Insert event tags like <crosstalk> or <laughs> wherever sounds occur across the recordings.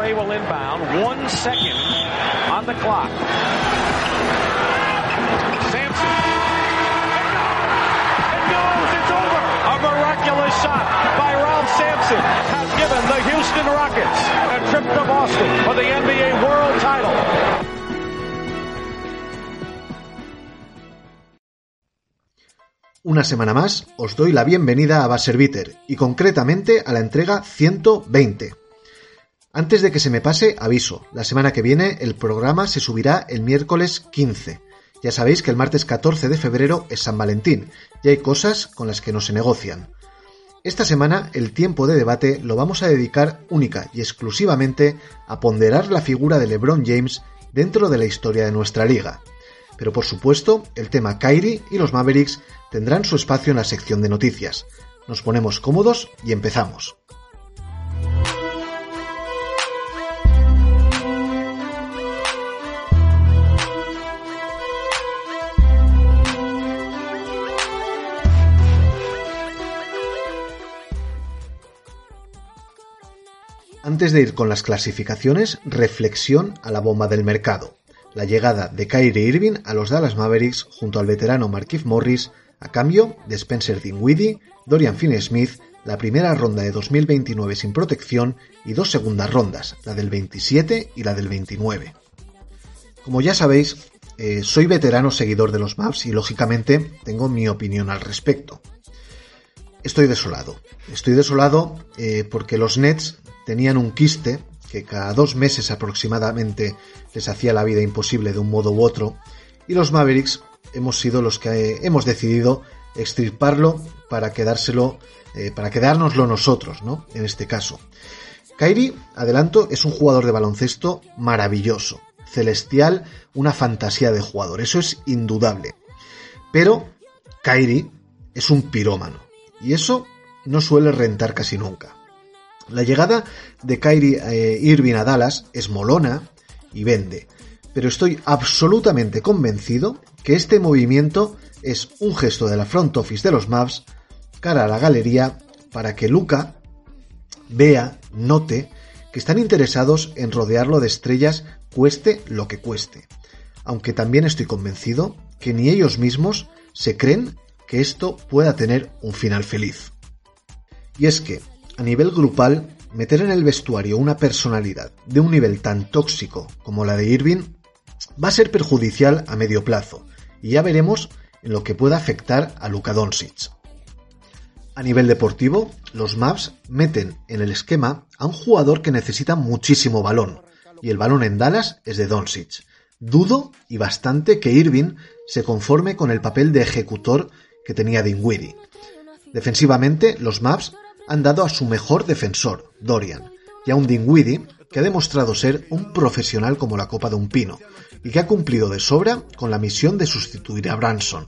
Will inbound. One second on the clock. Goes. It's over. A miraculous shot by Ralph Sampson has given the Houston Rockets a trip to Boston for the NBA World Title. Una semana más os doy la bienvenida a y concretamente a la entrega 120. Antes de que se me pase, aviso, la semana que viene el programa se subirá el miércoles 15. Ya sabéis que el martes 14 de febrero es San Valentín y hay cosas con las que no se negocian. Esta semana el tiempo de debate lo vamos a dedicar única y exclusivamente a ponderar la figura de LeBron James dentro de la historia de nuestra liga. Pero por supuesto, el tema Kyrie y los Mavericks tendrán su espacio en la sección de noticias. Nos ponemos cómodos y empezamos. Antes de ir con las clasificaciones, reflexión a la bomba del mercado la llegada de Kyrie Irving a los Dallas Mavericks junto al veterano Markif Morris a cambio de Spencer Dinwiddie, Dorian Finney-Smith, la primera ronda de 2029 sin protección y dos segundas rondas, la del 27 y la del 29. Como ya sabéis, eh, soy veterano seguidor de los Mavs y lógicamente tengo mi opinión al respecto. Estoy desolado. Estoy desolado eh, porque los Nets tenían un quiste que cada dos meses aproximadamente les hacía la vida imposible de un modo u otro, y los Mavericks hemos sido los que hemos decidido extirparlo para quedárselo, eh, para quedárnoslo nosotros, ¿no? En este caso. Kairi, adelanto, es un jugador de baloncesto maravilloso, celestial, una fantasía de jugador, eso es indudable. Pero Kairi es un pirómano, y eso no suele rentar casi nunca. La llegada de Kyrie eh, Irving a Dallas es molona y vende, pero estoy absolutamente convencido que este movimiento es un gesto de la front office de los Mavs cara a la galería para que Luca vea, note que están interesados en rodearlo de estrellas cueste lo que cueste. Aunque también estoy convencido que ni ellos mismos se creen que esto pueda tener un final feliz. Y es que a nivel grupal, meter en el vestuario una personalidad de un nivel tan tóxico como la de Irving va a ser perjudicial a medio plazo, y ya veremos en lo que pueda afectar a Luka Doncic. A nivel deportivo, los Mavs meten en el esquema a un jugador que necesita muchísimo balón, y el balón en Dallas es de Doncic. Dudo y bastante que Irving se conforme con el papel de ejecutor que tenía Dinwiddie. Defensivamente, los Mavs han dado a su mejor defensor, Dorian, y a un Dinwiddie que ha demostrado ser un profesional como la copa de un pino, y que ha cumplido de sobra con la misión de sustituir a Branson.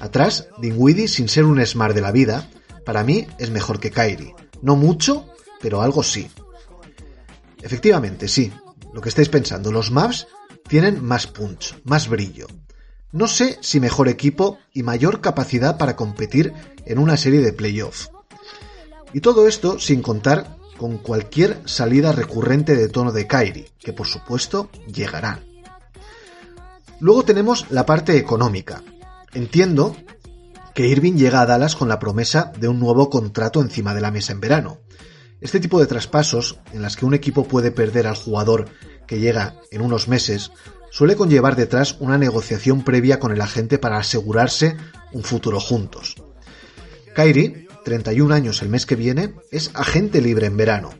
Atrás, Dinwiddie, sin ser un smart de la vida, para mí es mejor que Kyrie. No mucho, pero algo sí. Efectivamente, sí, lo que estáis pensando, los Mavs tienen más punch, más brillo. No sé si mejor equipo y mayor capacidad para competir en una serie de playoffs. Y todo esto sin contar con cualquier salida recurrente de tono de Kairi, que por supuesto llegará. Luego tenemos la parte económica. Entiendo que Irving llega a Dallas con la promesa de un nuevo contrato encima de la mesa en verano. Este tipo de traspasos, en las que un equipo puede perder al jugador que llega en unos meses, suele conllevar detrás una negociación previa con el agente para asegurarse un futuro juntos. Kyrie 31 años el mes que viene, es agente libre en verano.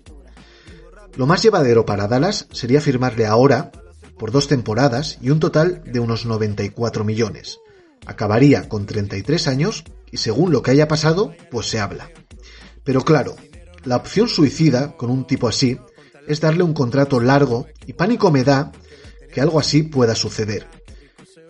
Lo más llevadero para Dallas sería firmarle ahora por dos temporadas y un total de unos 94 millones. Acabaría con 33 años y según lo que haya pasado, pues se habla. Pero claro, la opción suicida con un tipo así es darle un contrato largo y pánico me da que algo así pueda suceder.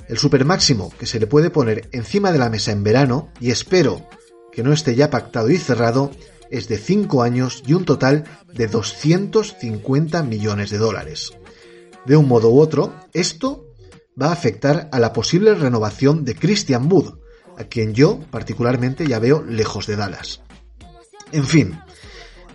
El super máximo que se le puede poner encima de la mesa en verano, y espero que no esté ya pactado y cerrado es de 5 años y un total de 250 millones de dólares. De un modo u otro, esto va a afectar a la posible renovación de Christian Wood, a quien yo particularmente ya veo lejos de Dallas. En fin,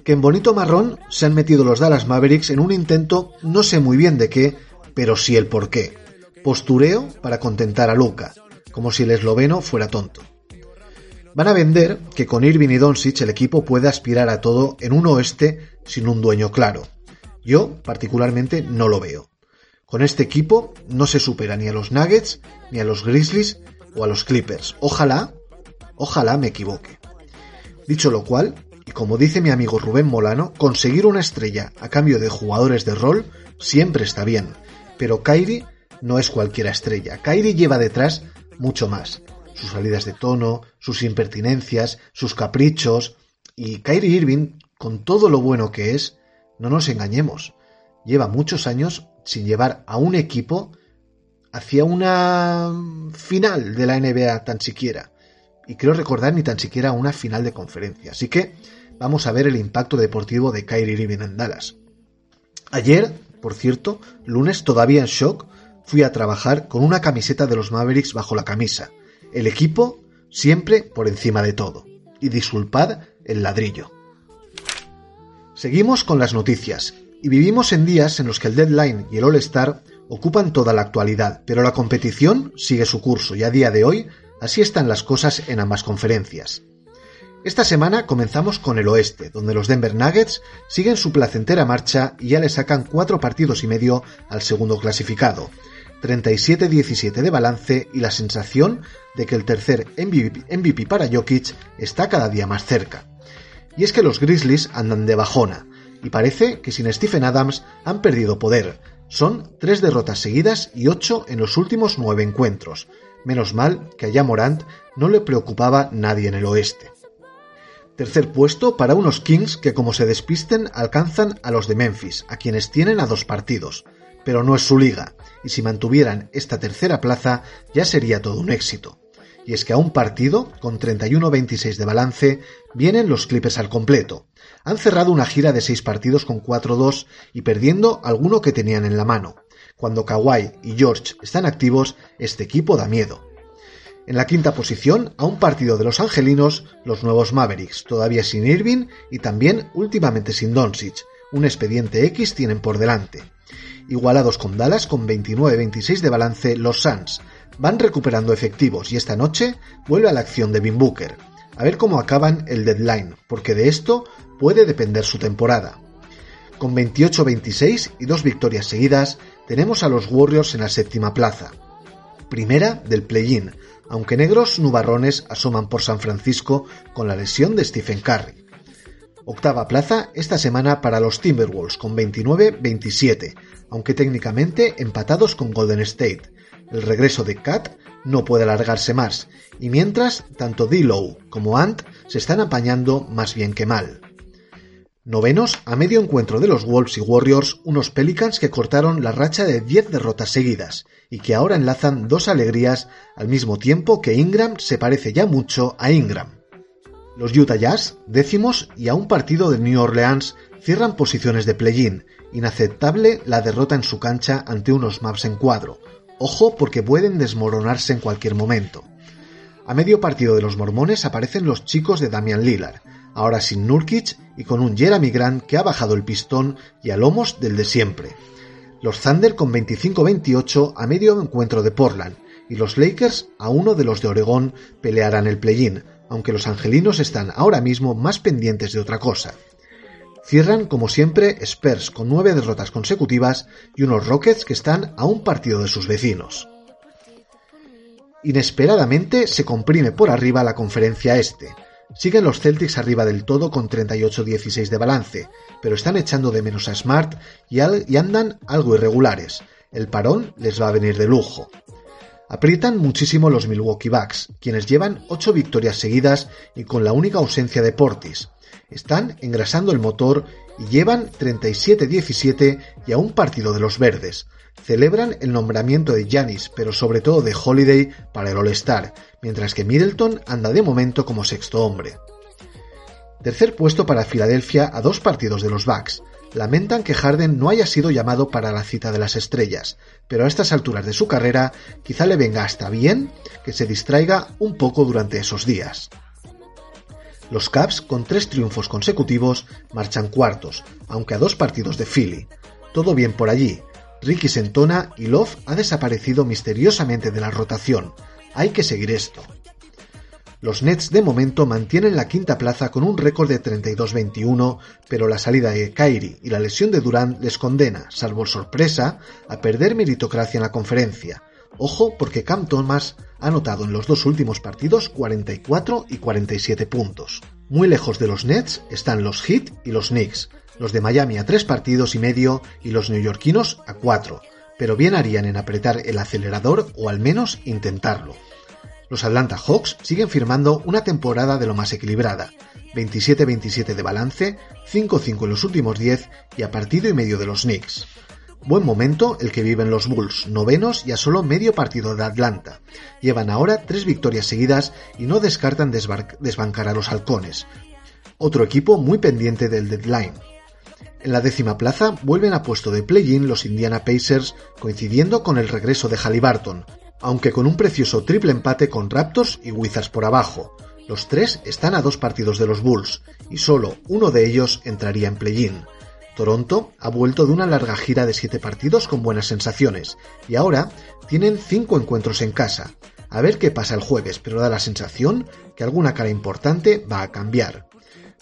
que en bonito marrón se han metido los Dallas Mavericks en un intento no sé muy bien de qué, pero sí el por qué. Postureo para contentar a Luca, como si el esloveno fuera tonto. Van a vender que con Irving y Doncic el equipo puede aspirar a todo en un oeste sin un dueño claro. Yo, particularmente, no lo veo. Con este equipo no se supera ni a los Nuggets, ni a los Grizzlies o a los Clippers. Ojalá, ojalá me equivoque. Dicho lo cual, y como dice mi amigo Rubén Molano, conseguir una estrella a cambio de jugadores de rol siempre está bien. Pero Kyrie no es cualquier estrella. Kyrie lleva detrás mucho más. Sus salidas de tono, sus impertinencias, sus caprichos. Y Kyrie Irving, con todo lo bueno que es, no nos engañemos, lleva muchos años sin llevar a un equipo hacia una final de la NBA tan siquiera. Y creo recordar ni tan siquiera una final de conferencia. Así que vamos a ver el impacto deportivo de Kyrie Irving en Dallas. Ayer, por cierto, lunes todavía en shock, fui a trabajar con una camiseta de los Mavericks bajo la camisa. El equipo siempre por encima de todo. Y disculpad el ladrillo. Seguimos con las noticias, y vivimos en días en los que el deadline y el All-Star ocupan toda la actualidad, pero la competición sigue su curso y a día de hoy así están las cosas en ambas conferencias. Esta semana comenzamos con el oeste, donde los Denver Nuggets siguen su placentera marcha y ya le sacan cuatro partidos y medio al segundo clasificado, 37-17 de balance y la sensación de que el tercer MVP, para Jokic está cada día más cerca. Y es que los Grizzlies andan de bajona, y parece que sin Stephen Adams han perdido poder. Son tres derrotas seguidas y ocho en los últimos nueve encuentros. Menos mal que allá Morant no le preocupaba nadie en el oeste. Tercer puesto para unos Kings que como se despisten alcanzan a los de Memphis, a quienes tienen a dos partidos. Pero no es su liga, y si mantuvieran esta tercera plaza ya sería todo un éxito y es que a un partido, con 31-26 de balance, vienen los Clippers al completo. Han cerrado una gira de seis partidos con 4-2 y perdiendo alguno que tenían en la mano. Cuando Kawhi y George están activos, este equipo da miedo. En la quinta posición, a un partido de los angelinos, los nuevos Mavericks, todavía sin Irving y también últimamente sin Doncic. Un expediente X tienen por delante. Igualados con Dallas con 29-26 de balance los Suns, van recuperando efectivos y esta noche vuelve a la acción de Bin Booker. A ver cómo acaban el deadline, porque de esto puede depender su temporada. Con 28-26 y dos victorias seguidas, tenemos a los Warriors en la séptima plaza. Primera del play-in, aunque negros nubarrones asoman por San Francisco con la lesión de Stephen Curry. Octava plaza esta semana para los Timberwolves con 29-27, aunque técnicamente empatados con Golden State, el regreso de Kat no puede alargarse más, y mientras, tanto D-Low como Ant se están apañando más bien que mal. Novenos, a medio encuentro de los Wolves y Warriors, unos Pelicans que cortaron la racha de 10 derrotas seguidas, y que ahora enlazan dos alegrías al mismo tiempo que Ingram se parece ya mucho a Ingram. Los Utah Jazz, décimos y a un partido de New Orleans, cierran posiciones de play-in, inaceptable la derrota en su cancha ante unos Maps en cuadro, Ojo porque pueden desmoronarse en cualquier momento. A medio partido de los mormones aparecen los chicos de Damian Lillard, ahora sin Nurkic y con un Jeremy Grant que ha bajado el pistón y a lomos del de siempre. Los Thunder con 25-28 a medio encuentro de Portland y los Lakers a uno de los de Oregón pelearán el play-in, aunque los angelinos están ahora mismo más pendientes de otra cosa. Cierran, como siempre, Spurs con nueve derrotas consecutivas y unos Rockets que están a un partido de sus vecinos. Inesperadamente se comprime por arriba la conferencia este. Siguen los Celtics arriba del todo con 38-16 de balance, pero están echando de menos a Smart y, y andan algo irregulares. El parón les va a venir de lujo. Aprietan muchísimo los Milwaukee Bucks, quienes llevan 8 victorias seguidas y con la única ausencia de Portis. Están engrasando el motor y llevan 37-17 y a un partido de los verdes. Celebran el nombramiento de Janis, pero sobre todo de Holiday para el All-Star, mientras que Middleton anda de momento como sexto hombre. Tercer puesto para Filadelfia a dos partidos de los Bucks. Lamentan que Harden no haya sido llamado para la cita de las estrellas, pero a estas alturas de su carrera quizá le venga hasta bien que se distraiga un poco durante esos días. Los Caps, con tres triunfos consecutivos, marchan cuartos, aunque a dos partidos de Philly. Todo bien por allí. Ricky Sentona y Love ha desaparecido misteriosamente de la rotación. Hay que seguir esto. Los Nets de momento mantienen la quinta plaza con un récord de 32-21, pero la salida de Kyrie y la lesión de Durant les condena, salvo sorpresa, a perder meritocracia en la conferencia. Ojo porque Cam Thomas ha anotado en los dos últimos partidos 44 y 47 puntos. Muy lejos de los Nets están los Heat y los Knicks, los de Miami a tres partidos y medio y los neoyorquinos a cuatro, pero bien harían en apretar el acelerador o al menos intentarlo. Los Atlanta Hawks siguen firmando una temporada de lo más equilibrada, 27-27 de balance, 5-5 en los últimos 10 y a partido y medio de los Knicks. Buen momento el que viven los Bulls, novenos y a solo medio partido de Atlanta. Llevan ahora tres victorias seguidas y no descartan desbancar a los halcones. Otro equipo muy pendiente del deadline. En la décima plaza vuelven a puesto de play-in los Indiana Pacers coincidiendo con el regreso de Halliburton, aunque con un precioso triple empate con Raptors y Wizards por abajo. Los tres están a dos partidos de los Bulls, y solo uno de ellos entraría en play-in. Toronto ha vuelto de una larga gira de siete partidos con buenas sensaciones, y ahora tienen cinco encuentros en casa. A ver qué pasa el jueves, pero da la sensación que alguna cara importante va a cambiar.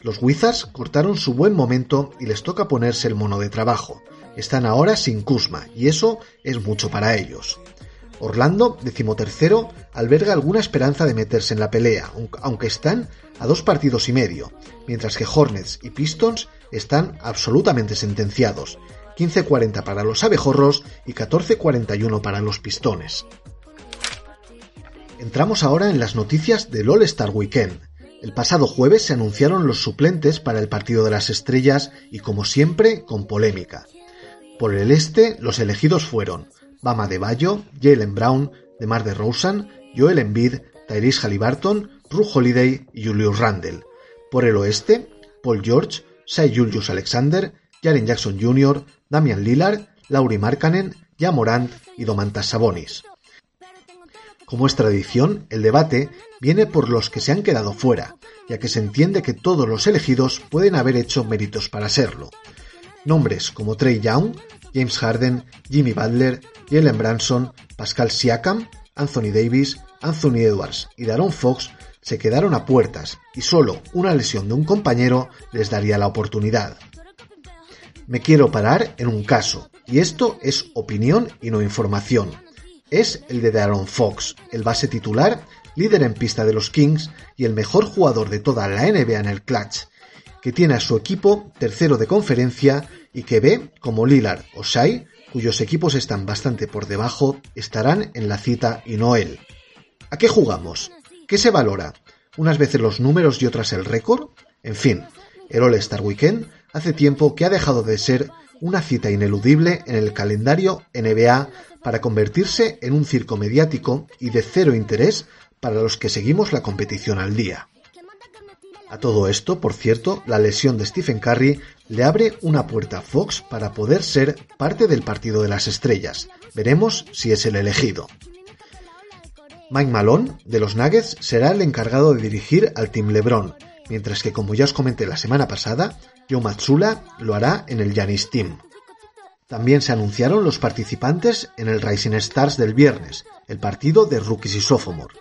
Los Wizards cortaron su buen momento y les toca ponerse el mono de trabajo. Están ahora sin Kuzma, y eso es mucho para ellos. Orlando, decimotercero, alberga alguna esperanza de meterse en la pelea, aunque están a dos partidos y medio, mientras que Hornets y Pistons están absolutamente sentenciados, 15-40 para los abejorros y 14-41 para los pistones. Entramos ahora en las noticias del All-Star Weekend. El pasado jueves se anunciaron los suplentes para el partido de las estrellas y como siempre con polémica. Por el este, los elegidos fueron Bama de Bayo, Jalen Brown, DeMar DeRozan, Joel Embiid, Tyrese Halliburton, Ru Holiday y Julius Randle. Por el oeste, Paul George, Shai Julius Alexander, Jaren Jackson Jr., Damian Lillard, Lauri Markkanen, Morant y Domantas Sabonis. Como es tradición, el debate viene por los que se han quedado fuera, ya que se entiende que todos los elegidos pueden haber hecho méritos para serlo. Nombres como Trey Young, James Harden, Jimmy Butler, Jalen Branson, Pascal Siakam, Anthony Davis, Anthony Edwards y Daron Fox se quedaron a puertas y solo una lesión de un compañero les daría la oportunidad. Me quiero parar en un caso, y esto es opinión y no información. Es el de Daron Fox, el base titular, líder en pista de los Kings y el mejor jugador de toda la NBA en el clutch, que tiene a su equipo tercero de conferencia y que ve como Lillard o Shai cuyos equipos están bastante por debajo, estarán en la cita y no él. ¿A qué jugamos? ¿Qué se valora? ¿Unas veces los números y otras el récord? En fin, el All-Star Weekend hace tiempo que ha dejado de ser una cita ineludible en el calendario NBA para convertirse en un circo mediático y de cero interés para los que seguimos la competición al día. A todo esto, por cierto, la lesión de Stephen Curry le abre una puerta a Fox para poder ser parte del partido de las estrellas. Veremos si es el elegido. Mike Malone, de los Nuggets, será el encargado de dirigir al Team LeBron, mientras que, como ya os comenté la semana pasada, Joe Matsula lo hará en el Giannis Team. También se anunciaron los participantes en el Rising Stars del viernes, el partido de rookies y sophomore.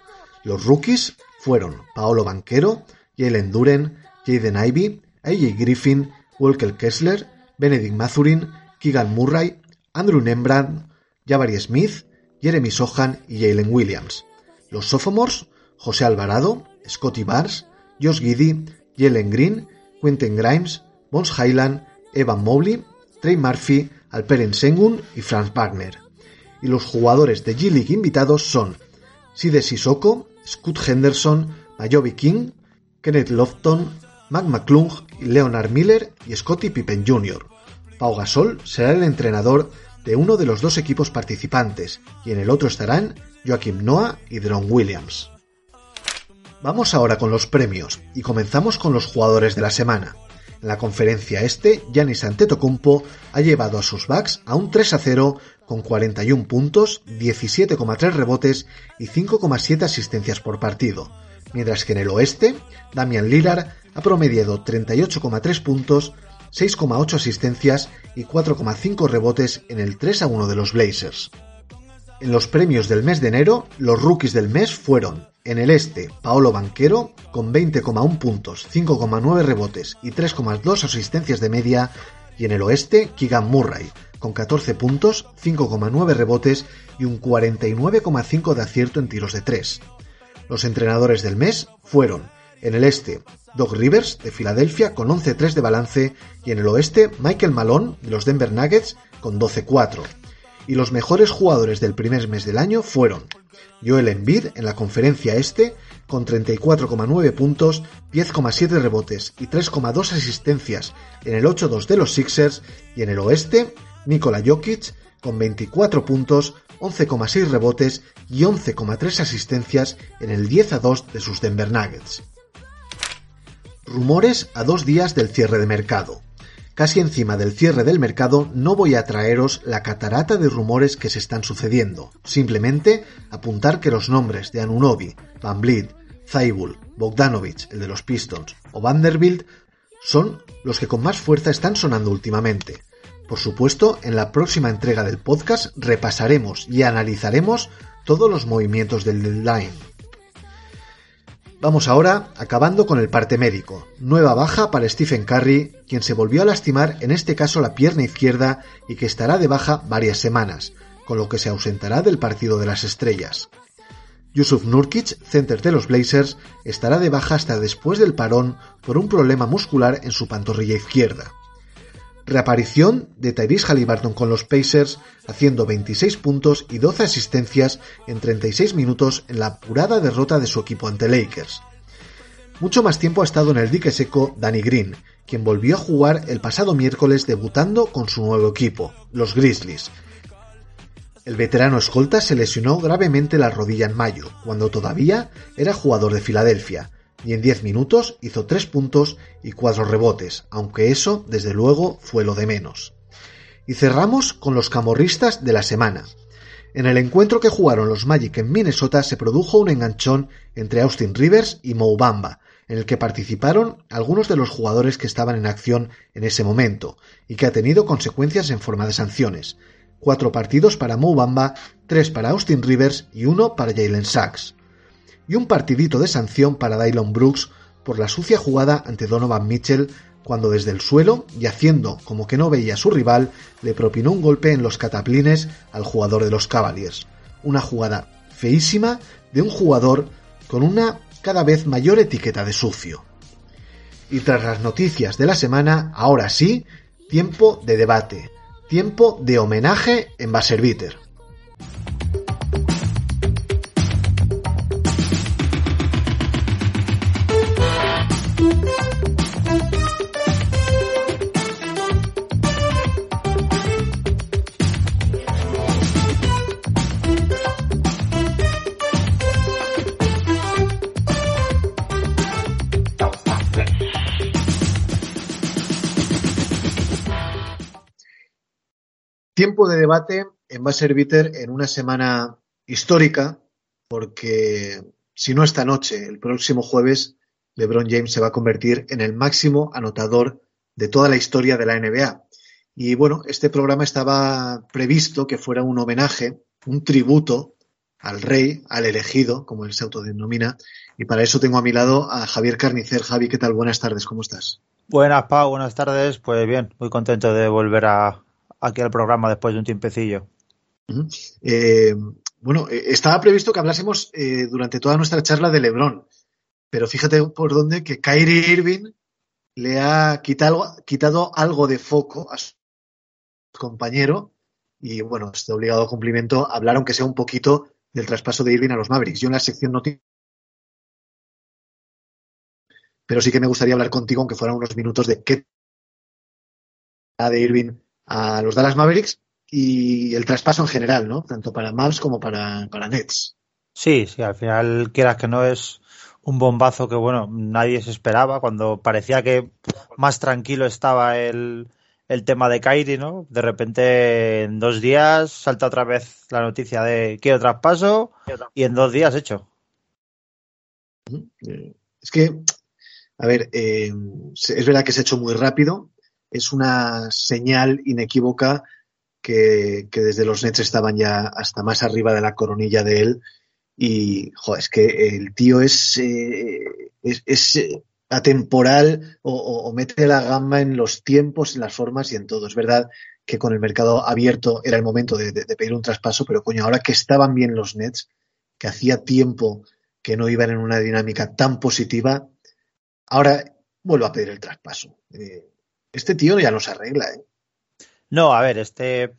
Los rookies fueron Paolo Banquero, Jalen Duren, Jaden Ivey, AJ Griffin, Walker Kessler, Benedict Mathurin, Keegan Murray, Andrew Nembrand, Jabari Smith, Jeremy Sohan y Jalen Williams. Los sophomores, José Alvarado, Scotty Barnes, Josh Giddy, Jalen Green, Quentin Grimes, Bones Highland, Evan Mobley, Trey Murphy, Alperen Sengun y Franz Wagner. Y los jugadores de G-League invitados son Side Sissoko, Scott Henderson, Mayobi King, Kenneth Lofton, Mac McClung, Leonard Miller y Scottie Pippen Jr. Pau Gasol será el entrenador de uno de los dos equipos participantes y en el otro estarán Joaquim Noah y Deron Williams. Vamos ahora con los premios y comenzamos con los jugadores de la semana. En la conferencia este, Giannis Antetokounmpo ha llevado a sus Bucks a un 3 a 0 con 41 puntos, 17,3 rebotes y 5,7 asistencias por partido mientras que en el oeste, Damian Lillard ha promediado 38,3 puntos, 6,8 asistencias y 4,5 rebotes en el 3 a 1 de los Blazers. En los premios del mes de enero, los rookies del mes fueron en el este, Paolo Banquero, con 20,1 puntos, 5,9 rebotes y 3,2 asistencias de media, y en el oeste, Keegan Murray, con 14 puntos, 5,9 rebotes y un 49,5 de acierto en tiros de 3. Los entrenadores del mes fueron, en el este, Doc Rivers, de Filadelfia, con 11-3 de balance, y en el oeste, Michael Malone, de los Denver Nuggets, con 12-4 y los mejores jugadores del primer mes del año fueron Joel Embiid en la conferencia este con 34,9 puntos, 10,7 rebotes y 3,2 asistencias en el 8-2 de los Sixers y en el oeste Nikola Jokic con 24 puntos, 11,6 rebotes y 11,3 asistencias en el 10-2 de sus Denver Nuggets. Rumores a dos días del cierre de mercado. Casi encima del cierre del mercado no voy a traeros la catarata de rumores que se están sucediendo, simplemente apuntar que los nombres de Anunobi, Van Vliet, Zaibul, Bogdanovich, el de los Pistons, o Vanderbilt son los que con más fuerza están sonando últimamente. Por supuesto, en la próxima entrega del podcast repasaremos y analizaremos todos los movimientos del deadline. Vamos ahora acabando con el parte médico. Nueva baja para Stephen Curry, quien se volvió a lastimar en este caso la pierna izquierda y que estará de baja varias semanas, con lo que se ausentará del partido de las estrellas. Yusuf Nurkic, center de los Blazers, estará de baja hasta después del parón por un problema muscular en su pantorrilla izquierda. Reaparición de Tyrese Halliburton con los Pacers, haciendo 26 puntos y 12 asistencias en 36 minutos en la apurada derrota de su equipo ante Lakers. Mucho más tiempo ha estado en el dique seco Danny Green, quien volvió a jugar el pasado miércoles debutando con su nuevo equipo, los Grizzlies. El veterano escolta se lesionó gravemente la rodilla en mayo, cuando todavía era jugador de Filadelfia, y en 10 minutos hizo 3 puntos y 4 rebotes, aunque eso, desde luego, fue lo de menos. Y cerramos con los camorristas de la semana. En el encuentro que jugaron los Magic en Minnesota se produjo un enganchón entre Austin Rivers y Mo Bamba, en el que participaron algunos de los jugadores que estaban en acción en ese momento, y que ha tenido consecuencias en forma de sanciones. Cuatro partidos para Mo Bamba, tres para Austin Rivers y uno para Jalen Sachs y un partidito de sanción para Dylan Brooks por la sucia jugada ante Donovan Mitchell cuando desde el suelo y haciendo como que no veía a su rival le propinó un golpe en los cataplines al jugador de los Cavaliers. Una jugada feísima de un jugador con una cada vez mayor etiqueta de sucio. Y tras las noticias de la semana, ahora sí, tiempo de debate, tiempo de homenaje en Baserviter. Tiempo de debate en Basser Bitter en una semana histórica, porque si no esta noche, el próximo jueves, LeBron James se va a convertir en el máximo anotador de toda la historia de la NBA. Y bueno, este programa estaba previsto que fuera un homenaje, un tributo al rey, al elegido, como él se autodenomina, y para eso tengo a mi lado a Javier Carnicer. Javi, ¿qué tal? Buenas tardes, ¿cómo estás? Buenas, Pau, buenas tardes. Pues bien, muy contento de volver a, aquí al programa después de un tiempecillo. Eh, bueno, eh, estaba previsto que hablásemos eh, durante toda nuestra charla de Lebron, pero fíjate por dónde que Kyrie Irving le ha quitado, algo de foco a su compañero y bueno, este obligado cumplimiento hablar aunque sea un poquito del traspaso de Irving a los Mavericks. Yo en la sección no pero sí que me gustaría hablar contigo, aunque fueran unos minutos, de qué de Irving a los Dallas Mavericks y el traspaso en general, ¿no? Tanto para Mavs como para, para Nets. Sí, sí, al final quieras que no es un bombazo que, bueno, nadie se esperaba cuando parecía que más tranquilo estaba el, el tema de Kyrie, ¿no? De repente en dos días salta otra vez la noticia de quiero traspaso y en dos días hecho. Es que, a ver, eh, es verdad que se ha hecho muy rápido, es una señal inequívoca que, desde los Nets estaban ya hasta más arriba de la coronilla de él y, joder, es que el tío es, eh, es, atemporal o, o, mete la gama en los tiempos, en las formas y en todo. Es verdad que con el mercado abierto era el momento de pedir un traspaso, pero coño, ahora que estaban bien los Nets, que hacía tiempo que no iban en una dinámica tan positiva, ahora vuelvo a pedir el traspaso. Eh, este tío ya no se arregla, ¿eh? No, a ver, este,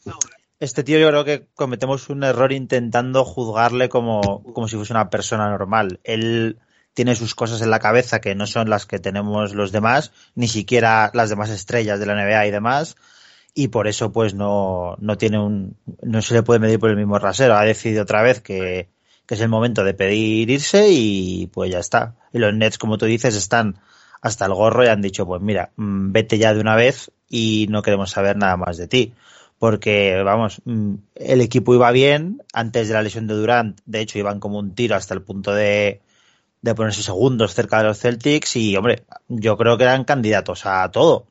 este tío yo creo que cometemos un error intentando juzgarle como, como si fuese una persona normal. Él tiene sus cosas en la cabeza que no son las que tenemos los demás, ni siquiera las demás estrellas de la NBA y demás, y por eso pues no, no tiene un, no se le puede medir por el mismo rasero. Ha decidido otra vez que, que es el momento de pedir irse y pues ya está. Y los Nets, como tú dices, están hasta el gorro y han dicho, pues mira, mm, vete ya de una vez y no queremos saber nada más de ti. Porque, vamos, mm, el equipo iba bien antes de la lesión de Durant. De hecho, iban como un tiro hasta el punto de, de ponerse segundos cerca de los Celtics. Y, hombre, yo creo que eran candidatos a todo.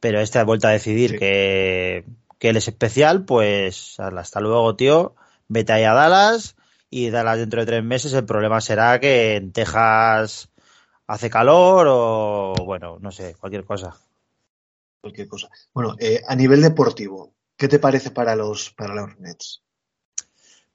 Pero este ha vuelto a decidir sí. que, que él es especial. Pues hasta luego, tío. Vete ahí a Dallas y Dallas dentro de tres meses el problema será que en Texas hace calor o bueno, no sé, cualquier cosa. Cualquier cosa. Bueno, eh, a nivel deportivo, ¿qué te parece para los para los Nets?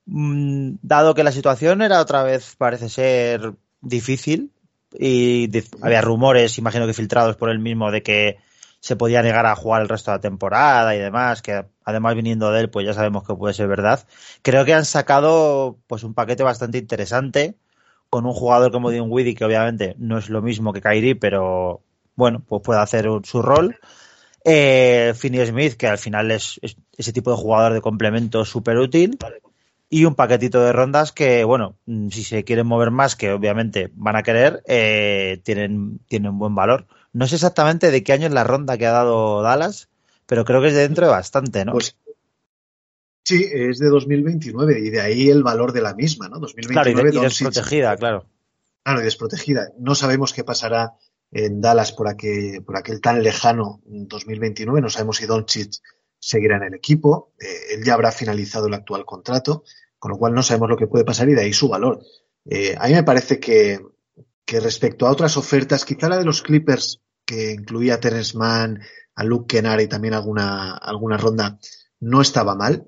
Mm, dado que la situación era otra vez parece ser difícil y había rumores, imagino que filtrados por él mismo de que se podía negar a jugar el resto de la temporada y demás, que además viniendo de él, pues ya sabemos que puede ser verdad. Creo que han sacado pues un paquete bastante interesante con un jugador como Dinwiddie, que obviamente no es lo mismo que Kyrie, pero bueno, pues puede hacer su rol. Eh, Finney Smith, que al final es, es, ese tipo de jugador de complemento súper útil. Y un paquetito de rondas que, bueno, si se quieren mover más, que obviamente van a querer, eh, tienen, tienen buen valor. No sé exactamente de qué año es la ronda que ha dado Dallas, pero creo que es de dentro de bastante, ¿no? Pues sí, es de 2029 y de ahí el valor de la misma, ¿no? 2029, claro, y, de, y desprotegida, claro. Claro, y desprotegida. No sabemos qué pasará en Dallas por aquel, por aquel tan lejano 2029. No sabemos si Doncic seguirá en el equipo. Eh, él ya habrá finalizado el actual contrato, con lo cual no sabemos lo que puede pasar y de ahí su valor. Eh, a mí me parece que, que respecto a otras ofertas, quizá la de los Clippers, que incluía a Terence Mann, a Luke Kennard y también alguna, alguna ronda, no estaba mal.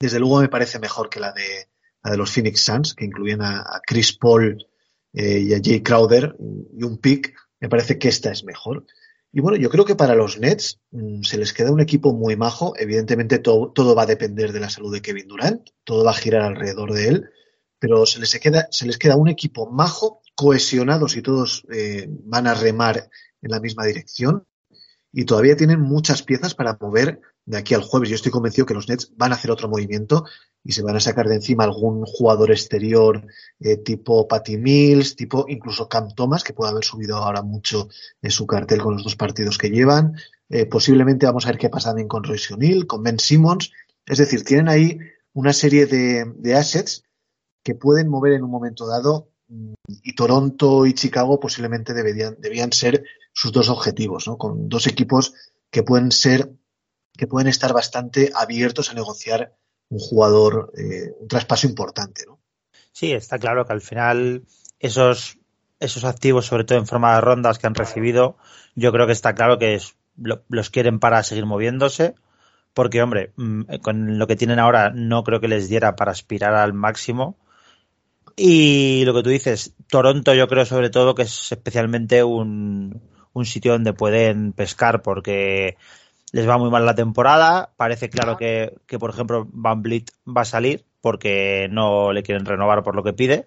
Desde luego me parece mejor que la de, la de los Phoenix Suns, que incluían a, Chris Paul eh, y a Jay Crowder y un pick. Me parece que esta es mejor. Y bueno, yo creo que para los Nets mmm, se les queda un equipo muy majo. Evidentemente todo, todo, va a depender de la salud de Kevin Durant, todo va a girar alrededor de él, pero se les queda, se les queda un equipo majo, cohesionados y todos eh, van a remar en la misma dirección y todavía tienen muchas piezas para mover de aquí al jueves. Yo estoy convencido que los Nets van a hacer otro movimiento y se van a sacar de encima algún jugador exterior eh, tipo Patty Mills, tipo incluso Cam Thomas, que puede haber subido ahora mucho en su cartel con los dos partidos que llevan. Eh, posiblemente vamos a ver qué pasa también con Royce O'Neill, con Ben Simmons. Es decir, tienen ahí una serie de, de assets que pueden mover en un momento dado y Toronto y Chicago posiblemente deberían, debían ser sus dos objetivos, ¿no? Con dos equipos que pueden ser, que pueden estar bastante abiertos a negociar un jugador, eh, un traspaso importante, ¿no? Sí, está claro que al final esos, esos activos, sobre todo en forma de rondas que han recibido, yo creo que está claro que es, lo, los quieren para seguir moviéndose, porque, hombre, con lo que tienen ahora no creo que les diera para aspirar al máximo y lo que tú dices, Toronto yo creo sobre todo que es especialmente un, un sitio donde pueden pescar porque les va muy mal la temporada. Parece claro que, que por ejemplo, Van Vliet va a salir porque no le quieren renovar por lo que pide.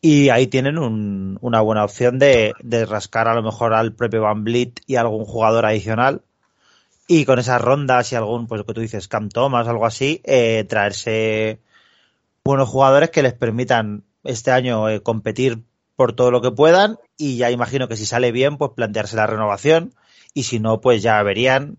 Y ahí tienen un, una buena opción de, de, rascar a lo mejor al propio Van Vliet y algún jugador adicional. Y con esas rondas y algún, pues lo que tú dices, Cam Thomas, algo así, eh, traerse buenos jugadores que les permitan este año eh, competir por todo lo que puedan y ya imagino que si sale bien, pues plantearse la renovación y si no, pues ya verían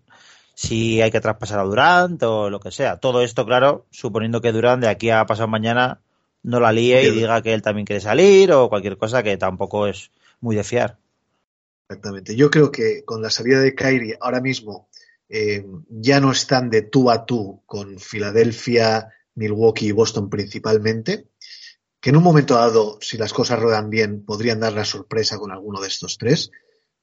si hay que traspasar a Durant o lo que sea. Todo esto, claro, suponiendo que Durant de aquí a pasado mañana no la líe y diga que él también quiere salir o cualquier cosa que tampoco es muy de fiar. Exactamente. Yo creo que con la salida de Kyrie ahora mismo eh, ya no están de tú a tú con Filadelfia, Milwaukee y Boston principalmente, que en un momento dado, si las cosas ruedan bien, podrían dar la sorpresa con alguno de estos tres,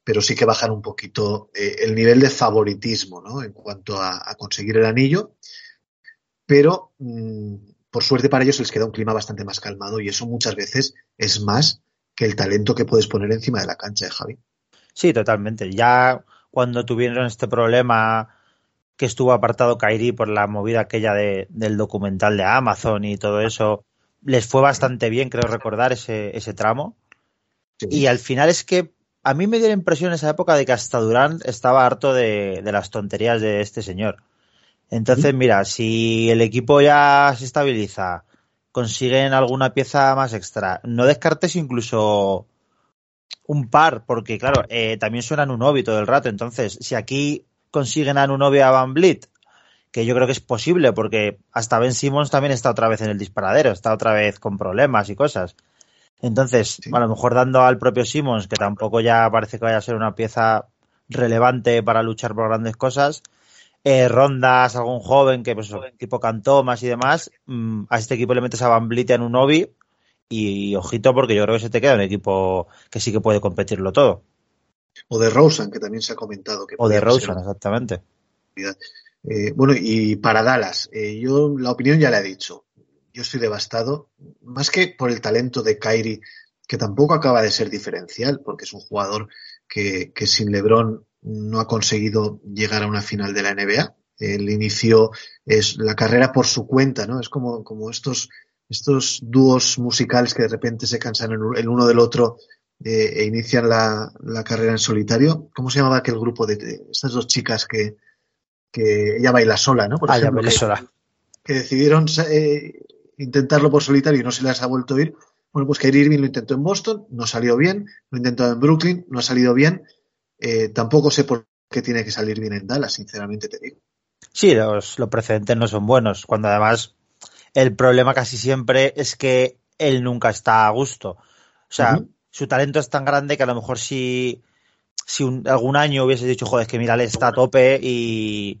pero sí que bajan un poquito eh, el nivel de favoritismo ¿no? en cuanto a, conseguir el anillo. Pero mm, por suerte para ellos les queda un clima bastante más calmado y eso muchas veces es más que el talento que puedes poner encima de la cancha, de ¿eh, Javi. Sí, totalmente. Ya cuando tuvieron este problema que estuvo apartado Kairi por la movida aquella de, del documental de Amazon y todo eso, les fue bastante bien, creo recordar, ese, ese tramo. Y al final es que a mí me dio la impresión en esa época de que hasta Durant estaba harto de, de las tonterías de este señor. Entonces, mira, si el equipo ya se estabiliza, consiguen alguna pieza más extra, no descartes incluso un par, porque claro, eh, también suenan un novio todo el rato. Entonces, si aquí consiguen a un novio a Van Blit, que yo creo que es posible, porque hasta Ben Simmons también está otra vez en el disparadero, está otra vez con problemas y cosas. Entonces, a lo mejor dando al propio Simmons, que tampoco ya parece que vaya a ser una pieza relevante para luchar por grandes cosas, eh, rondas, algún joven que pues tipo cantó más y demás, mm, a este equipo le metes a Van Blit en un Novi y, ojito porque yo creo que se te queda un equipo que sí que puede competirlo todo. O de Rosen, que también se ha comentado. Que o de Rosen, exactamente. Eh, bueno, y para Dallas, eh, yo la opinión ya la he dicho. Yo estoy devastado, más que por el talento de Kyrie, que tampoco acaba de ser diferencial, porque es un jugador que, que sin LeBron no ha conseguido llegar a una final de la NBA. El inicio es la carrera por su cuenta, ¿no? Es como, como estos estos dúos musicales que de repente se cansan el uno del otro eh, e inician la, carrera en solitario. ¿Cómo se llamaba aquel grupo de, estas dos chicas que, que, ella baila sola, ¿no? Por ah, ejemplo, que, sola. que decidieron eh, intentarlo por solitario y no se les ha vuelto a ir. Bueno, pues Kyrie Irving lo intentó en Boston, no salió bien, lo intentó en Brooklyn, no ha salido bien. Eh, tampoco sé por qué tiene que salir bien en Dallas, sinceramente te digo. Sí, los, los precedentes no son buenos, cuando además el problema casi siempre es que él nunca está a gusto. O sea, su talento es tan grande que a lo mejor si, si algún año hubiese dicho, joder, es que mira, él está a tope y,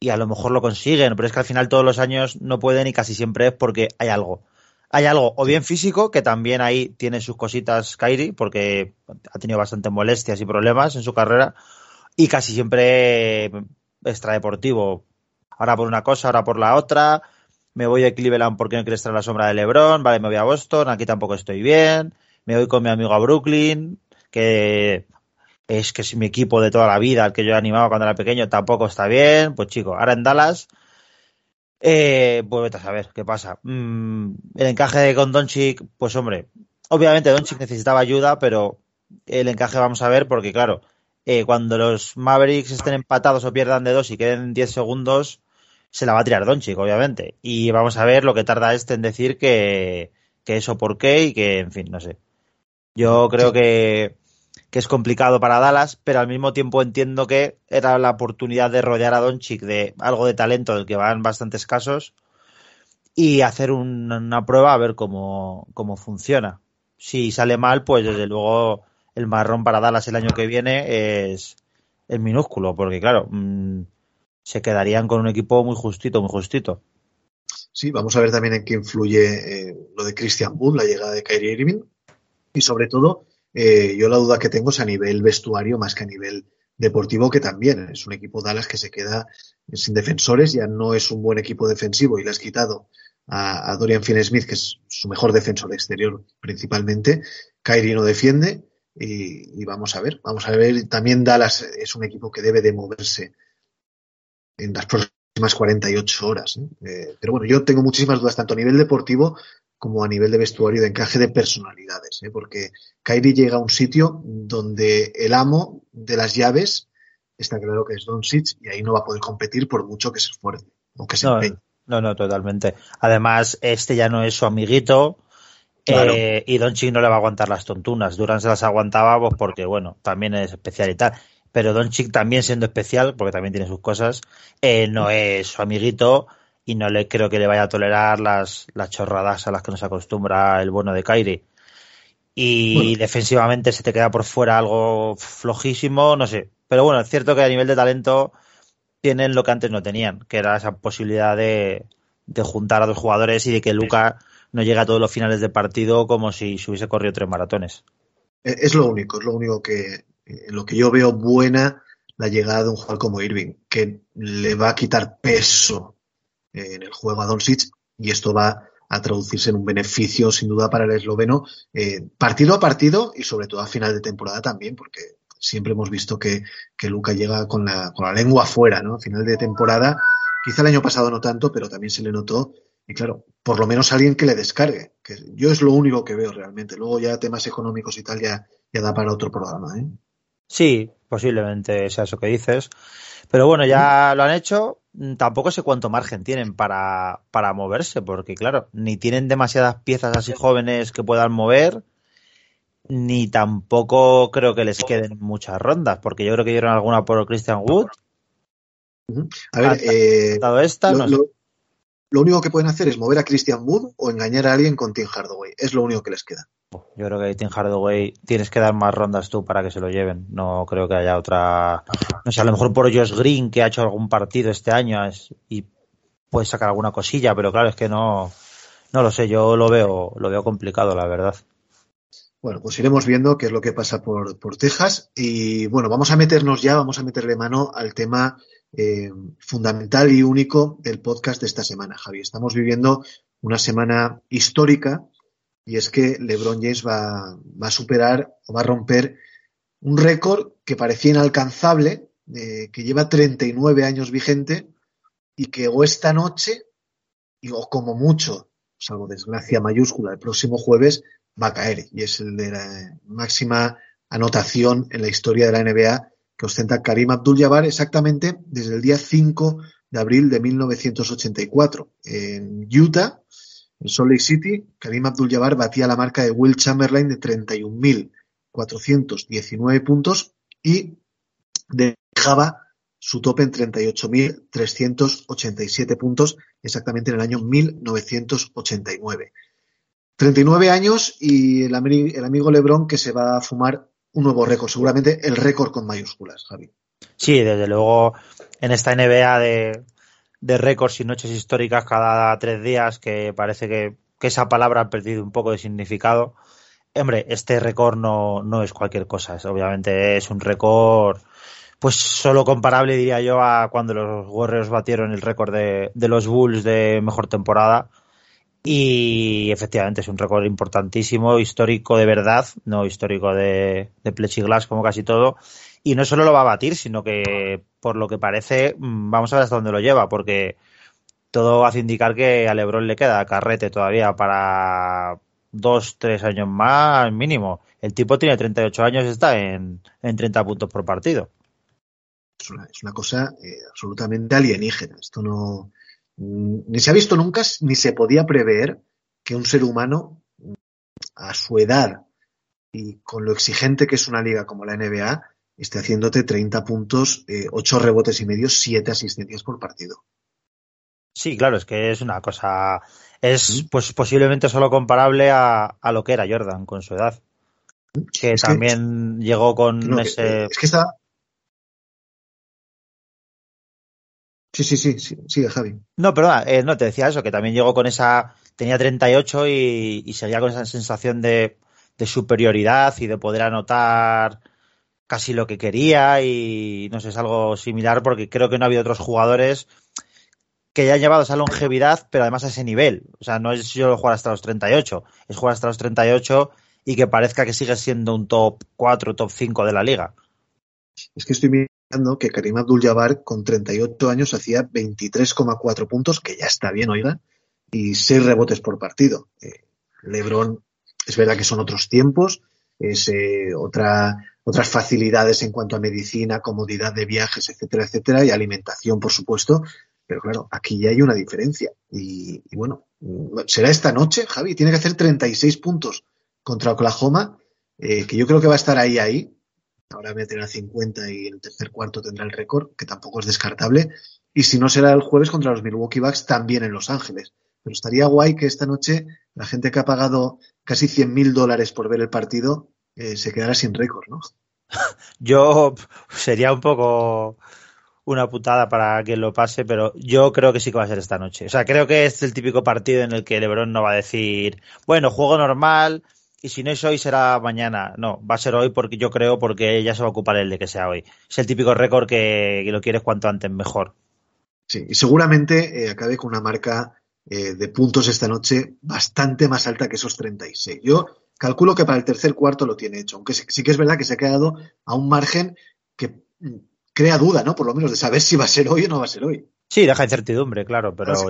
y a lo mejor lo consiguen, pero es que al final todos los años no pueden y casi siempre es porque hay algo. Hay algo, o bien físico, que también ahí tiene sus cositas Kairi, porque ha tenido bastantes molestias y problemas en su carrera, y casi siempre extradeportivo. Ahora por una cosa, ahora por la otra, me voy a Cleveland porque no quiero estar en la sombra de LeBron, vale, me voy a Boston, aquí tampoco estoy bien, me voy con mi amigo a Brooklyn, que es que es mi equipo de toda la vida, al que yo animaba cuando era pequeño, tampoco está bien, pues chico, ahora en Dallas, eh, pues vete a saber qué pasa. Mm, el encaje con Doncic, pues hombre, obviamente Doncic necesitaba ayuda, pero el encaje vamos a ver porque claro, eh, cuando los Mavericks estén empatados o pierdan de dos y queden 10 segundos, se la va a tirar Doncic, obviamente. Y vamos a ver lo que tarda este en decir que, que eso por qué y que, en fin, no sé. Yo creo que, que es complicado para Dallas, pero al mismo tiempo entiendo que era la oportunidad de rodear a Doncic de algo de talento del que van bastantes casos y hacer una prueba a ver cómo, cómo funciona. Si sale mal, pues desde luego el marrón para Dallas el año que viene es, es minúsculo, porque claro, mm, se quedarían con un equipo muy justito, muy justito. Sí, vamos a ver también en qué influye eh, lo de Christian Wood, la llegada de Kyrie Irving. Y sobre todo, eh, yo la duda que tengo es a nivel vestuario más que a nivel deportivo, que también es un equipo Dallas que se queda sin defensores, ya no es un buen equipo defensivo y le has quitado a, Dorian Finney-Smith, que es su mejor defensor exterior principalmente. Kyrie no defiende y, vamos a ver, vamos a ver. También Dallas es un equipo que debe de moverse en las próximas 48 horas. Eh, pero bueno, yo tengo muchísimas dudas, tanto a nivel deportivo como a nivel de vestuario, de encaje de personalidades, ¿eh? porque Kairi llega a un sitio donde el amo de las llaves está claro que es Doncic y ahí no va a poder competir por mucho que se esfuerce o que se no, No, no, totalmente. Además, este ya no es su amiguito. Eh, y Doncic no le va a aguantar las tontunas. Durán se las aguantaba pues, porque, bueno, también es especial y tal pero Doncic también siendo especial, porque también tiene sus cosas, eh, no es su amiguito y no le creo que le vaya a tolerar las, las chorradas a las que nos acostumbra el bueno de Kairi. Y defensivamente se te queda por fuera algo flojísimo, no sé. Pero bueno, es cierto que a nivel de talento tienen lo que antes no tenían, que era esa posibilidad de, de juntar a dos jugadores y de que Luca no llegue a todos los finales de partido como si se hubiese corrido tres maratones. Es lo único, es lo único que en lo que yo veo buena la llegada de un jugador como Irving, que le va a quitar peso en el juego a Doncic y esto va a traducirse en un beneficio sin duda para el esloveno eh, partido a partido y sobre todo a final de temporada también, porque siempre hemos visto que, que Luca llega con la, con la lengua afuera, ¿no? A final de temporada, quizá el año pasado no tanto, pero también se le notó. Y claro, por lo menos alguien que le descargue, que yo es lo único que veo realmente. Luego ya temas económicos y tal ya, ya da para otro programa, ¿eh? Sí, posiblemente sea eso que dices. Pero bueno, ya lo han hecho. Tampoco sé cuánto margen tienen para, para moverse, porque claro, ni tienen demasiadas piezas así jóvenes que puedan mover, ni tampoco creo que les queden muchas rondas, porque yo creo que dieron alguna por Christian Wood. A ver, eh, esta, lo, lo, único que pueden hacer es mover a Christian Wood o engañar a alguien con Tim Hardaway. Es lo único que les queda. Yo creo que Tim Hardaway tienes que dar más rondas tú para que se lo lleven. No creo que haya otra. No sé, a lo mejor por Josh Green, que ha hecho algún partido este año y puede sacar alguna cosilla, pero claro, es que no. No lo sé, yo lo veo, lo veo complicado, la verdad. Bueno, pues iremos viendo qué es lo que pasa por, por Texas. Y bueno, vamos a meternos ya, vamos a meterle mano al tema eh, fundamental y único del podcast de esta semana, Javi. Estamos viviendo una semana histórica y es que LeBron James va, a superar o va a romper un récord que parecía inalcanzable, eh, que lleva 39 años vigente y que o esta noche, o como mucho, salvo desgracia mayúscula, el próximo jueves va a caer y es el de la máxima anotación en la historia de la NBA que ostenta Karim Abdul-Jabbar exactamente desde el día 5 de abril de 1984 en Utah en Salt Lake City, Karim Abdul-Jabbar batía la marca de Will Chamberlain de 31.419 puntos y dejaba su tope en 38.387 puntos exactamente en el año 1989. 39 años y el, el amigo Lebron que se va a fumar un nuevo récord, seguramente el récord con mayúsculas, Javi. Sí, desde luego en esta NBA de, de récords y noches históricas cada tres días, que parece que, esa palabra ha perdido un poco de significado. Hombre, este récord no, no es cualquier cosa, es, obviamente es un récord pues solo comparable diría yo a cuando los Warriors batieron el récord de, de los Bulls de mejor temporada y efectivamente es un récord importantísimo, histórico de verdad, no histórico de, de como casi todo y no solo lo va a batir, sino que por lo que parece, mm, vamos a ver hasta dónde lo lleva, porque todo hace indicar que a Lebron le queda carrete todavía para dos, tres años más mínimo. El tipo tiene 38 años está en, en 30 puntos por partido. Es una, es una cosa eh, absolutamente alienígena. Esto no. Ni se ha visto nunca, ni se podía prever que un ser humano a su edad y con lo exigente que es una liga como la NBA, esté haciéndote 30 puntos, eh, 8 rebotes y medio, 7 asistencias por partido. Sí, claro, es que es una cosa. Es pues posiblemente solo comparable a, a lo que era Jordan con su edad. Que es también que, llegó con no, ese. Es que está. Sí, sí, sí, sí, sigue Javi. No, perdona, eh, no, te decía eso, que también llegó con esa. Tenía 38 y, y seguía con esa sensación de, de superioridad y de poder anotar casi lo que quería y no sé, es algo similar porque creo que no ha habido otros jugadores que hayan llevado esa longevidad, pero además a ese nivel. O sea, no es solo jugar hasta los 38, es jugar hasta los 38 y que parezca que sigue siendo un top 4, top 5 de la liga. Es que estoy que Karim Abdul-Jabbar con 38 años hacía 23,4 puntos, que ya está bien, oiga, y 6 rebotes por partido. Eh, LeBron, es verdad que son otros tiempos, es eh, otra otras facilidades en cuanto a medicina, comodidad de viajes, etcétera, etcétera, y alimentación, por supuesto. Pero claro, aquí ya hay una diferencia. Y, bueno, será esta noche, Javi, tiene que hacer 36 puntos contra Oklahoma, eh, que yo creo que va a estar ahí, ahí. Ahora meterá 50 y el tercer cuarto tendrá el récord, que tampoco es descartable. y si no será el jueves contra los Milwaukee Bucks también en Los Ángeles. Pero estaría guay que esta noche la gente que ha pagado casi 100 mil dólares por ver el partido eh, se quedara sin récord, ¿no? <laughs> Yo sería un poco una putada para quien lo pase, pero yo creo que sí que va a ser esta noche. O sea, creo que es el típico partido en el que LeBron no va a decir, bueno, juego normal y si no es hoy será mañana. No, va a ser hoy porque yo creo porque ya se va a ocupar el de que sea hoy. Es el típico récord que, lo quieres cuanto antes mejor. Sí, y seguramente eh, acabe con una marca eh, de puntos esta noche bastante más alta que esos 36. Yo calculo que para el tercer cuarto lo tiene hecho, aunque sí, que es verdad que se ha quedado a un margen que mm, crea duda, ¿no? Por lo menos de saber si va a ser hoy o no va a ser hoy. Sí, deja incertidumbre, claro, pero. si,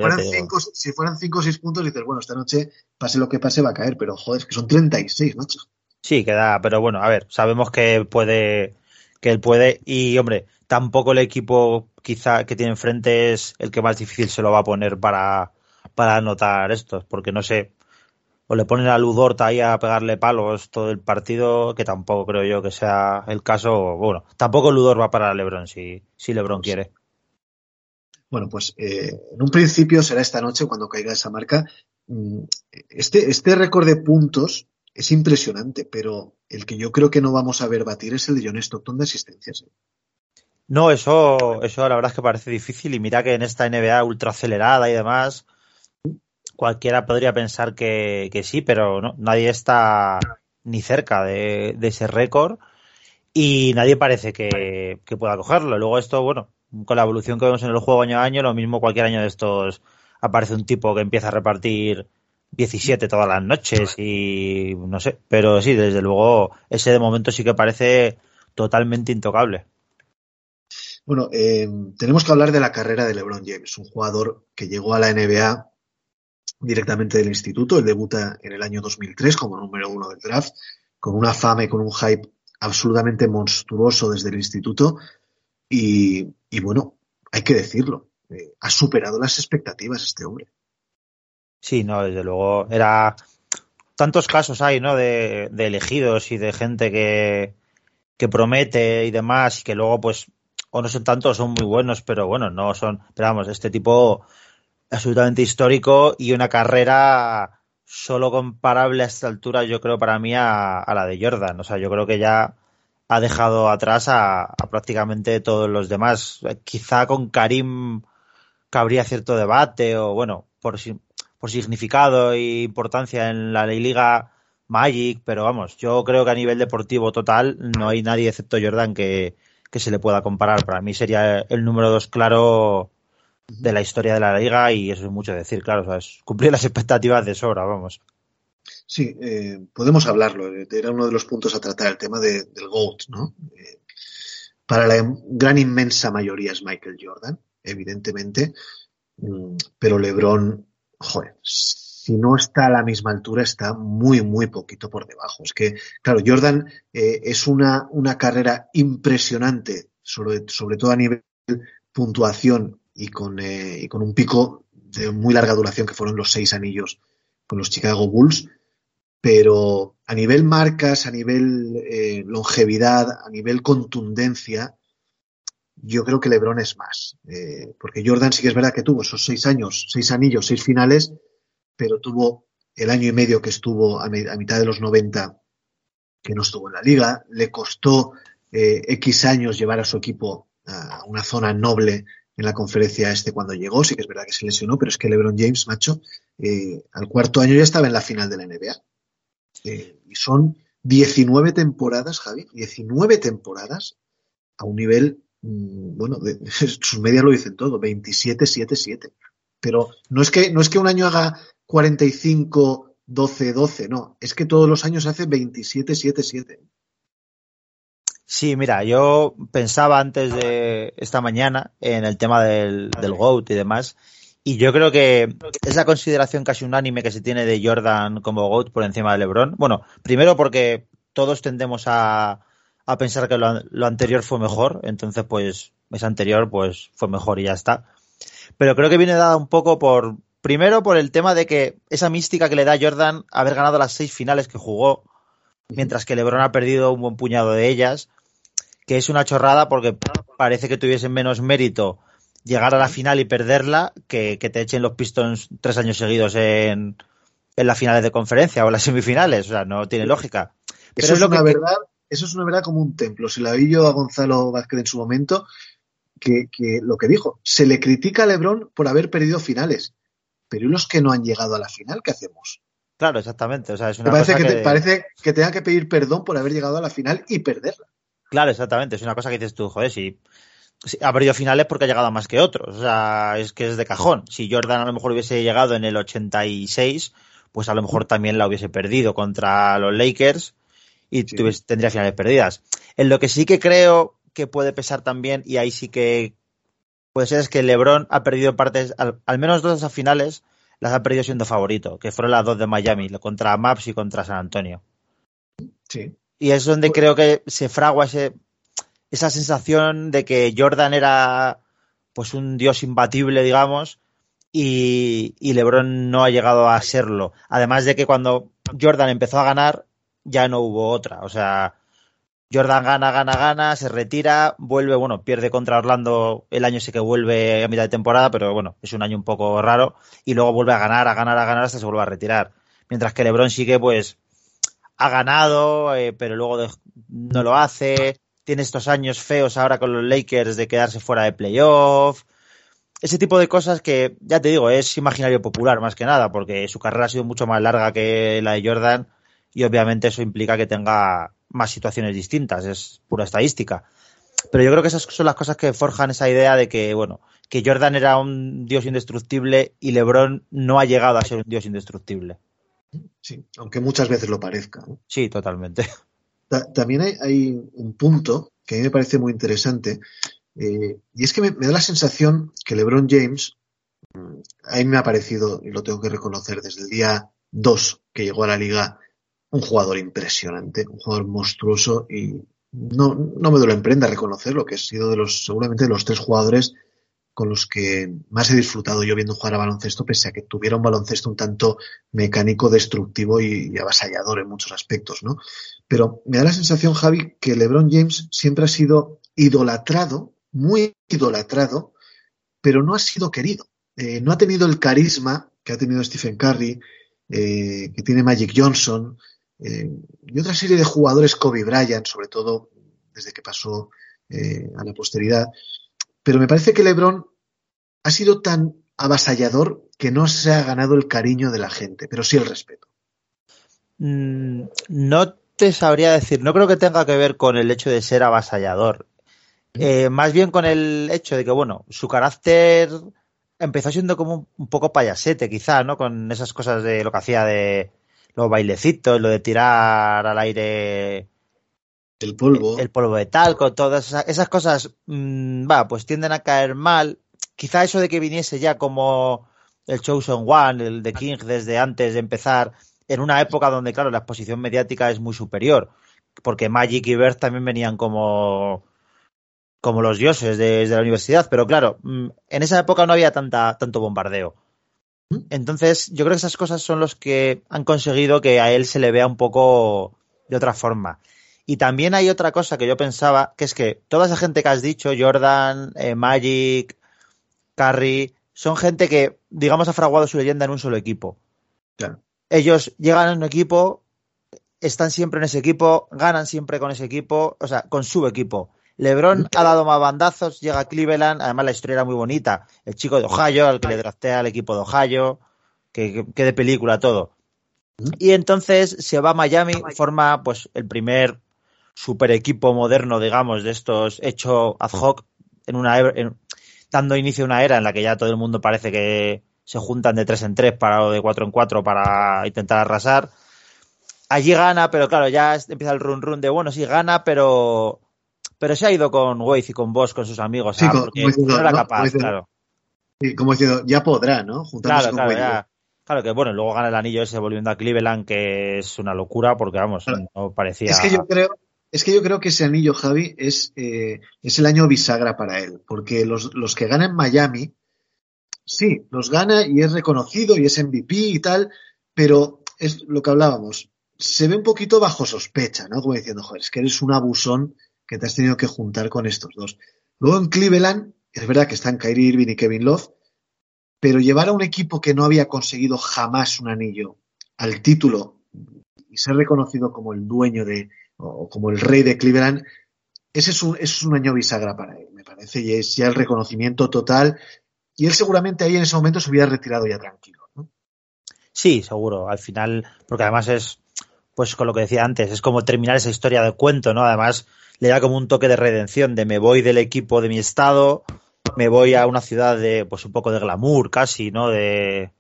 fueran cinco, o seis puntos, dices, bueno, esta noche, pase lo que pase, va a caer, pero joder, es que son 36, macho. Sí, queda, pero bueno, a ver, sabemos que puede, que él puede, y hombre, tampoco el equipo quizá que tiene enfrente es el que más difícil se lo va a poner para, para anotar estos, porque no sé, o le ponen a Ludorta ahí a pegarle palos todo el partido, que tampoco creo yo que sea el caso. Bueno, tampoco Ludor va para LeBron si, si LeBron quiere. Bueno, pues eh, en un principio será esta noche cuando caiga esa marca. Mm, este, este récord de puntos es impresionante, pero el que yo creo que no vamos a ver batir es el de John Stockton de asistencias. ¿eh? No, eso, eso la verdad es que parece difícil y mira que en esta NBA ultra acelerada y demás, cualquiera podría pensar que, sí, pero no, nadie está ni cerca de, ese récord y nadie parece que, pueda cogerlo. Luego esto, bueno, con la evolución que vemos en el juego año a año, lo mismo cualquier año de estos aparece un tipo que empieza a repartir 17 todas las noches y no sé, pero sí, desde luego ese de momento sí que parece totalmente intocable. Bueno, eh, tenemos que hablar de la carrera de LeBron James, un jugador que llegó a la NBA directamente del instituto. Él debuta en el año 2003 como número uno del draft, con una fama y con un hype absolutamente monstruoso desde el instituto. Y, bueno, hay que decirlo, eh, ha superado las expectativas este hombre. Sí, no, desde luego. Era. Tantos casos hay, ¿no? De, elegidos y de gente que, que promete y demás, y que luego, pues, o no son tantos, son muy buenos, pero bueno, no son. Pero vamos, este tipo absolutamente histórico y una carrera solo comparable a esta altura, yo creo, para mí a, la de Jordan. O sea, yo creo que ya ha dejado atrás a, prácticamente todos los demás. Quizá con Karim cabría cierto debate o, bueno, por, por significado e importancia en la Liga Magic, pero vamos, yo creo que a nivel deportivo total no hay nadie excepto Jordan que, que se le pueda comparar. Para mí sería el número dos claro de la historia de la liga y eso es mucho decir, claro, o sea, cumplir las expectativas de sobra, vamos. Sí, eh, podemos hablarlo, eh, era uno de los puntos a tratar, el tema del GOAT, ¿no? Eh, para la gran inmensa mayoría es Michael Jordan, evidentemente, mm, pero LeBron, joder, si no está a la misma altura, está muy, muy poquito por debajo. Es que, claro, Jordan es una, una carrera impresionante, sobre, sobre todo a nivel puntuación y con, eh, y con un pico de muy larga duración que fueron los seis anillos con los Chicago Bulls. Pero a nivel marcas, a nivel eh, longevidad, a nivel contundencia, yo creo que LeBron es más. Eh, porque Jordan sí que es verdad que tuvo esos seis años, seis anillos, seis finales, pero tuvo el año y medio que estuvo a, mitad de los 90 que no estuvo en la liga. Le costó X años llevar a su equipo a una zona noble en la conferencia este cuando llegó, sí que es verdad que se lesionó, pero es que LeBron James, macho, eh, al cuarto año ya estaba en la final de la NBA. Eh, y son 19 temporadas, Javi, 19 temporadas a un nivel, mm, bueno, <laughs> sus medias lo dicen todo, 27-7-7. Pero no es, que, no es que un año haga 45, 12, 12, no, es que todos los años hace 27-7-7. Sí, mira, yo pensaba antes de esta mañana en el tema del, del GOAT y demás, y yo creo que es la consideración casi unánime que se tiene de Jordan como GOAT por encima de LeBron. Bueno, primero porque todos tendemos a, a pensar que lo, lo, anterior fue mejor, entonces pues ese anterior pues fue mejor y ya está. Pero creo que viene dada un poco por, primero por el tema de que esa mística que le da Jordan haber ganado las seis finales que jugó, mientras que LeBron ha perdido un buen puñado de ellas que es una chorrada porque parece que tuviesen menos mérito llegar a la final y perderla que, que te echen los Pistons tres años seguidos en, en las finales de conferencia o en las semifinales. O sea, no tiene lógica. Pero eso es, una verdad, eso es una verdad como un templo. Se la vi yo a Gonzalo Vázquez en su momento, que, que, lo que dijo, se le critica a Lebron por haber perdido finales. Pero ¿y los que no han llegado a la final, qué hacemos? Claro, exactamente. O sea, es una parece, cosa que, que... Parece que tenga que pedir perdón por haber llegado a la final y perderla. Claro, exactamente. Es una cosa que dices tú, joder, si ha perdido finales porque ha llegado a más que otros. O sea, es que es de cajón. Si Jordan a lo mejor hubiese llegado en el 86, pues a lo mejor también la hubiese perdido contra los Lakers y sí. tuviese, tendría finales perdidas. En lo que sí que creo que puede pesar también, y ahí sí que puede ser, es que LeBron ha perdido partes, al, al menos dos de esas finales las ha perdido siendo favorito, que fueron las dos de Miami, contra Maps y contra San Antonio. Sí. Y es donde creo que se fragua ese, esa sensación de que Jordan era pues un dios imbatible, digamos, y, y, LeBron no ha llegado a serlo. Además de que cuando Jordan empezó a ganar, ya no hubo otra. O sea, Jordan gana, gana, gana, se retira, vuelve, bueno, pierde contra Orlando el año sí que vuelve a mitad de temporada, pero bueno, es un año un poco raro, y luego vuelve a ganar, a ganar, a ganar hasta se vuelve a retirar. Mientras que LeBron sigue, pues, ha ganado, eh, pero luego no lo hace, tiene estos años feos ahora con los Lakers de quedarse fuera de playoff, ese tipo de cosas que, ya te digo, es imaginario popular más que nada, porque su carrera ha sido mucho más larga que la de Jordan, y obviamente eso implica que tenga más situaciones distintas, es pura estadística. Pero yo creo que esas son las cosas que forjan esa idea de que, bueno, que Jordan era un dios indestructible y LeBron no ha llegado a ser un dios indestructible. Sí, aunque muchas veces lo parezca. ¿no? Sí, totalmente. También hay, un punto que a mí me parece muy interesante, eh, y es que me, da la sensación que LeBron James, a mí me ha parecido, y lo tengo que reconocer, desde el día 2 que llegó a la liga, un jugador impresionante, un jugador monstruoso y no, no me duele en prenda reconocerlo, que he sido de los, seguramente de los tres jugadores con los que más he disfrutado yo viendo jugar a baloncesto, pese a que tuviera un baloncesto un tanto mecánico, destructivo y, y avasallador en muchos aspectos, ¿no? Pero me da la sensación, Javi, que LeBron James siempre ha sido idolatrado, muy idolatrado, pero no ha sido querido. Eh, no ha tenido el carisma que ha tenido Stephen Curry, eh, que tiene Magic Johnson, eh, y otra serie de jugadores, Kobe Bryant, sobre todo desde que pasó a la posteridad. Pero me parece que LeBron ha sido tan avasallador que no se ha ganado el cariño de la gente, pero sí el respeto. Mm, no te sabría decir, no creo que tenga que ver con el hecho de ser avasallador. Eh, más bien con el hecho de que, bueno, su carácter empezó siendo como un poco payasete, quizá, ¿no? Con esas cosas de lo que hacía de los bailecitos, lo de tirar al aire el polvo, el, el polvo de talco, todas esas, esas cosas, mmm, va, pues tienden a caer mal. Quizá eso de que viniese ya como el Chosen One, el de King desde antes de empezar, en una época donde, claro, la exposición mediática es muy superior, porque Magic y Bird también venían como como los dioses de, de la universidad, pero claro, mm, en esa época no había tanta, tanto bombardeo. Entonces, yo creo que esas cosas son los que han conseguido que a él se le vea un poco de otra forma. Y también hay otra cosa que yo pensaba, que es que toda esa gente que has dicho, Jordan, eh, Magic, Curry, son gente que, digamos, ha fraguado su leyenda en un solo equipo. Claro. Ellos llegan a un equipo, están siempre en ese equipo, ganan siempre con ese equipo, o sea, con su equipo. LeBron ha dado más bandazos, llega a Cleveland, además la historia era muy bonita. El chico de Ohio, al que le draftea al equipo de Ohio, que, que, que, de película todo. Y entonces se va a Miami, forma pues el primer super equipo moderno, digamos, de estos hecho ad hoc, en una en, dando inicio a una era en la que ya todo el mundo parece que se juntan de tres en tres para o de cuatro en cuatro para intentar arrasar. Allí gana, pero claro, ya empieza el run run de bueno, sí gana, pero pero se ha ido con Wade y con Bosch, con sus amigos, sí, ah, como, porque diciendo, no era ¿no? capaz, Como diciendo, claro. Sí, como diciendo, ya podrá, ¿no? Juntarse Claro, con claro, ya. Claro que bueno, luego gana el anillo ese volviendo a Cleveland, que es una locura, porque vamos, Claro. no parecía. Es que yo creo, es que yo creo que ese anillo, Javi, es, eh, es el año bisagra para él, porque los, los que ganan Miami, sí, los gana y es reconocido y es MVP y tal, pero es lo que hablábamos, se ve un poquito bajo sospecha, ¿no? Como diciendo, joder, es que eres un abusón que te has tenido que juntar con estos dos. Luego en Cleveland es verdad que están Kyrie Irving y Kevin Love, pero llevar a un equipo que no había conseguido jamás un anillo al título y ser reconocido como el dueño de, o como el rey de Cleveland, ese es un, es un año bisagra para él, me parece, y es ya el reconocimiento total. Y él seguramente ahí en ese momento se hubiera retirado ya tranquilo. ¿no? Sí, seguro. Al final, porque además es, pues con lo que decía antes, es como terminar esa historia de cuento, ¿no? Además, le da como un toque de redención, de me voy del equipo de mi estado, me voy a una ciudad de, pues un poco de glamour casi, ¿no? De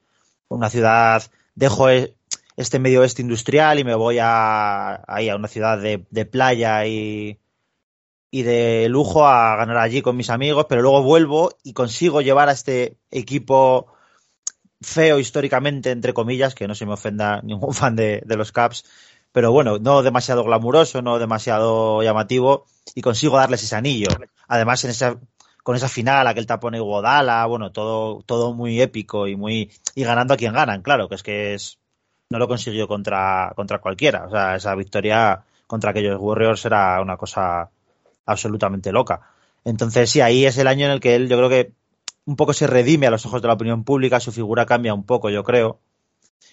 una ciudad, dejo e, este medio oeste industrial y me voy a, ahí a una ciudad de, de playa y, y de lujo a ganar allí con mis amigos, pero luego vuelvo y consigo llevar a este equipo feo históricamente, entre comillas, que no se me ofenda <laughs> ningún fan de, de los Caps, pero bueno, no demasiado glamuroso, no demasiado llamativo, y consigo darles ese anillo. Además, en esa, con esa final, aquel tapón Iguodala, bueno, todo, todo muy épico y muy, y ganando a quien ganan, claro, que es que es, no lo consiguió contra, contra cualquiera. O sea, esa victoria contra aquellos Warriors era una cosa absolutamente loca. Entonces, sí, ahí es el año en el que él, yo creo que un poco se redime a los ojos de la opinión pública, su figura cambia un poco, yo creo.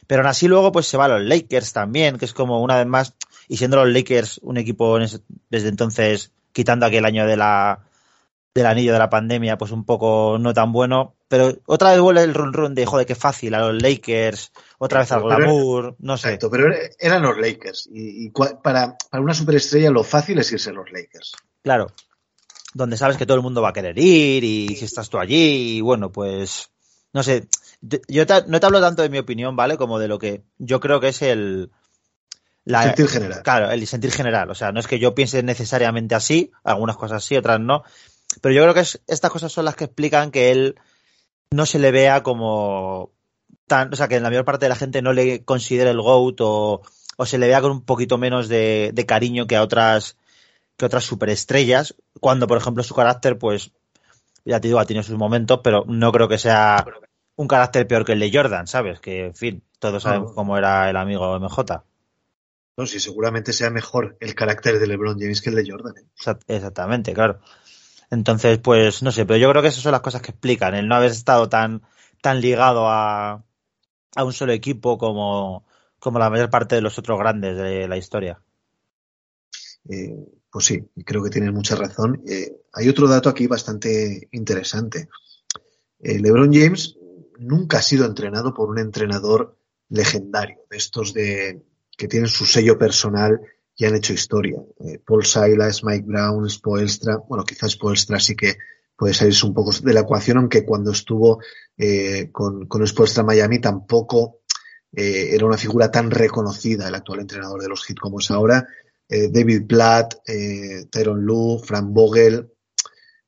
Pero aún así luego pues se va a los Lakers también, que es como una vez más, y siendo los Lakers un equipo desde entonces, quitando aquel año de la del anillo de la pandemia, pues un poco no tan bueno, pero otra vez vuelve el run run de joder, qué fácil, a los Lakers, otra vez al glamour, no sé. Exacto, pero eran los Lakers, y, y para, para una superestrella lo fácil es irse a los Lakers. Claro, donde sabes que todo el mundo va a querer ir y si estás tú allí y bueno, pues no sé, yo te, no te hablo tanto de mi opinión, ¿vale? Como de lo que yo creo que es el... La, el sentir general. Claro, el sentir general. O sea, no es que yo piense necesariamente así, algunas cosas sí, otras no, pero yo creo que es, estas cosas son las que explican que él no se le vea como tan, o sea, que en la mayor parte de la gente no le considere el GOAT o, o se le vea con un poquito menos de, de cariño que a otras que otras superestrellas, cuando por ejemplo su carácter, pues, ya te digo, ha tenido sus momentos, pero no creo que sea un carácter peor que el de Jordan, ¿sabes? Que, en fin, todos sabemos cómo era el amigo MJ. No, sí, seguramente sea mejor el carácter de LeBron James que el de Jordan. ¿eh? Exactamente, claro. Entonces, pues, no sé, pero yo creo que esas son las cosas que explican, el no haber estado tan, tan ligado a, a un solo equipo como, como la mayor parte de los otros grandes de la historia. Eh, pues sí, creo que tienes mucha razón. Eh, hay otro dato aquí bastante interesante. Eh, LeBron James nunca ha sido entrenado por un entrenador legendario, de estos de que tienen su sello personal y han hecho historia. Eh, Paul Silas, Mike Brown, Spoelstra, bueno, quizás Spoelstra sí que puede salirse un poco de la ecuación, aunque cuando estuvo eh, con, con Spoelstra Miami tampoco era una figura tan reconocida el actual entrenador de los Heat como es ahora. Eh, David Platt, eh, Tyron Lue, Frank Vogel,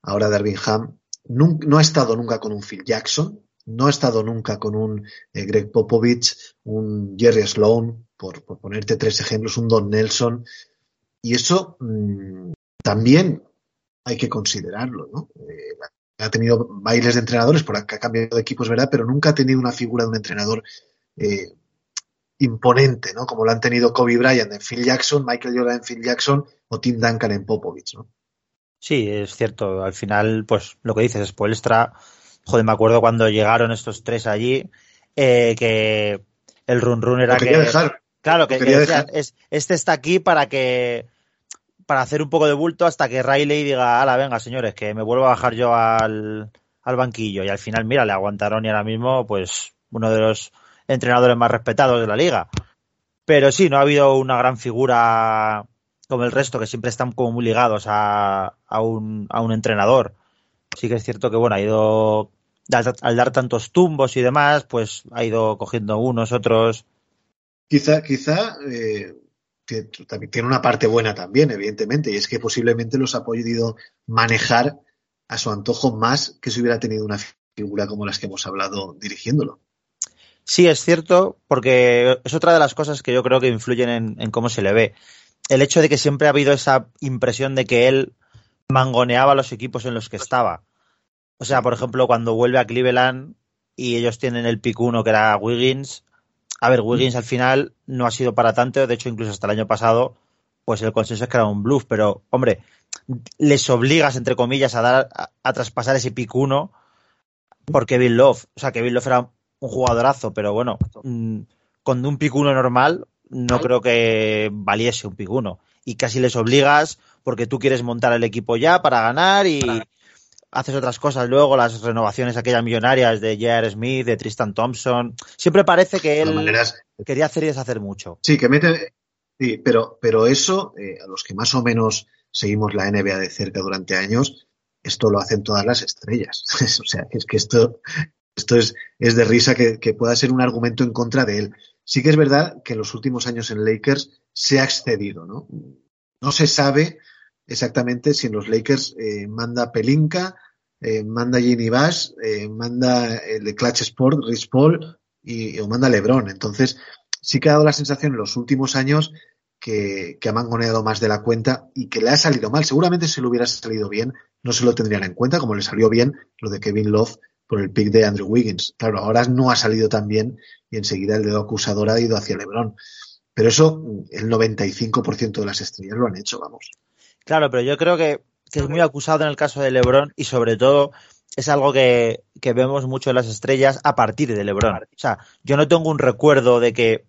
ahora Darvin Ham. No, ha estado nunca con un Phil Jackson, no ha estado nunca con un eh, Greg Popovich, un Jerry Sloan, por, ponerte tres ejemplos, un Don Nelson. Y eso mmm, también hay que considerarlo, ¿no? Eh, ha tenido bailes de entrenadores, por ha cambiado de equipo, es verdad, pero nunca ha tenido una figura de un entrenador imponente, ¿no? Como lo han tenido Kobe Bryant en Phil Jackson, Michael Jordan en Phil Jackson o Tim Duncan en Popovich, ¿no? Sí, es cierto. Al final, pues lo que dices, Spoelstra, joder, me acuerdo cuando llegaron estos tres allí, eh, que el run run era que. Dejar. Claro, que, es, este está aquí para que para hacer un poco de bulto hasta que Riley diga, ala, venga, señores, que me vuelvo a bajar yo al, al banquillo. Y al final, mira, le aguantaron y ahora mismo, pues, uno de los entrenadores más respetados de la liga. Pero sí, no ha habido una gran figura como el resto, que siempre están como muy ligados a, a, un, a un entrenador. Sí que es cierto que, bueno, ha ido, al, dar tantos tumbos y demás, pues ha ido cogiendo unos, otros. Quizá, quizá eh, tiene una parte buena también, evidentemente, y es que posiblemente los ha podido manejar a su antojo más que si hubiera tenido una figura como las que hemos hablado dirigiéndolo. Sí, es cierto, porque es otra de las cosas que yo creo que influyen en, cómo se le ve. El hecho de que siempre ha habido esa impresión de que él mangoneaba los equipos en los que estaba. O sea, por ejemplo, cuando vuelve a Cleveland y ellos tienen el pick uno que era Wiggins, a ver, Wiggins al final no ha sido para tanto, de hecho incluso hasta el año pasado, pues el consenso es que era un bluff, pero hombre, les obligas, entre comillas, a dar a, traspasar ese pick 1 por Kevin Love. O sea, Kevin Love era un jugadorazo, pero bueno, mm, con un pick 1 normal no creo que valiese un pick 1. Y casi les obligas porque tú quieres montar el equipo ya para ganar y haces otras cosas luego, las renovaciones aquellas millonarias de J.R. Smith, de Tristan Thompson. Siempre parece que él quería hacer y deshacer mucho. Sí, que mete. Sí, pero, pero eso, eh, a los que más o menos seguimos la NBA de cerca durante años, esto lo hacen todas las estrellas. <laughs> o sea, es que esto, esto es, es de risa que, pueda ser un argumento en contra de él. Sí que es verdad que en los últimos años en Lakers se ha excedido, ¿no? No se sabe exactamente si en los Lakers eh, manda Pelinka, eh, manda Ginny Bass, eh, manda el de Clutch Sport, Rich Paul y, o manda LeBron. Entonces, sí que ha dado la sensación en los últimos años que, que, ha mangoneado más de la cuenta y que le ha salido mal. Seguramente si le hubiera salido bien, no se lo tendrían en cuenta, como le salió bien lo de Kevin Love por el pick de Andrew Wiggins. Claro, ahora no ha salido tan bien y enseguida el dedo acusador ha ido hacia LeBron. Pero eso, el 95% de las estrellas lo han hecho, vamos. Claro, pero yo creo que, es muy acusado en el caso de LeBron y sobre todo es algo que, vemos mucho en las estrellas a partir de LeBron. O sea, yo no tengo un recuerdo de que,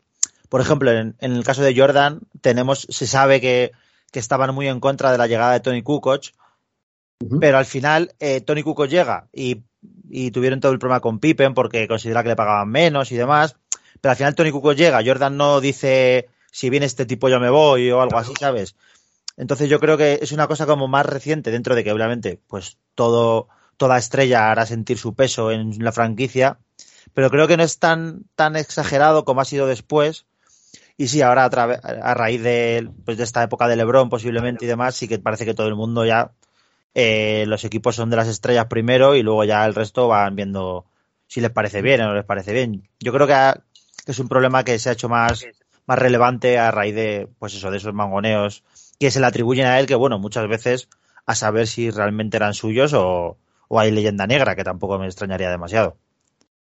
por ejemplo, en, el caso de Jordan, tenemos, se sabe que, estaban muy en contra de la llegada de Tony Kukoc, pero al final eh, Tony Kukoc llega y, y, tuvieron todo el problema con Pippen porque considera que le pagaban menos y demás. Pero al final Tony Kukoc llega, Jordan no dice si viene este tipo yo me voy o algo así, ¿sabes? Entonces yo creo que es una cosa como más reciente dentro de que obviamente pues todo toda estrella hará sentir su peso en la franquicia, pero creo que no es tan tan exagerado como ha sido después. Y sí, ahora a, a raíz de, pues de esta época de LeBron posiblemente y demás, sí que parece que todo el mundo ya eh, los equipos son de las estrellas primero y luego ya el resto van viendo si les parece bien o no les parece bien. Yo creo que, es un problema que se ha hecho más, más relevante a raíz de, pues eso, de esos mangoneos que se le atribuyen a él, que bueno, muchas veces a saber si realmente eran suyos o, hay leyenda negra, que tampoco me extrañaría demasiado.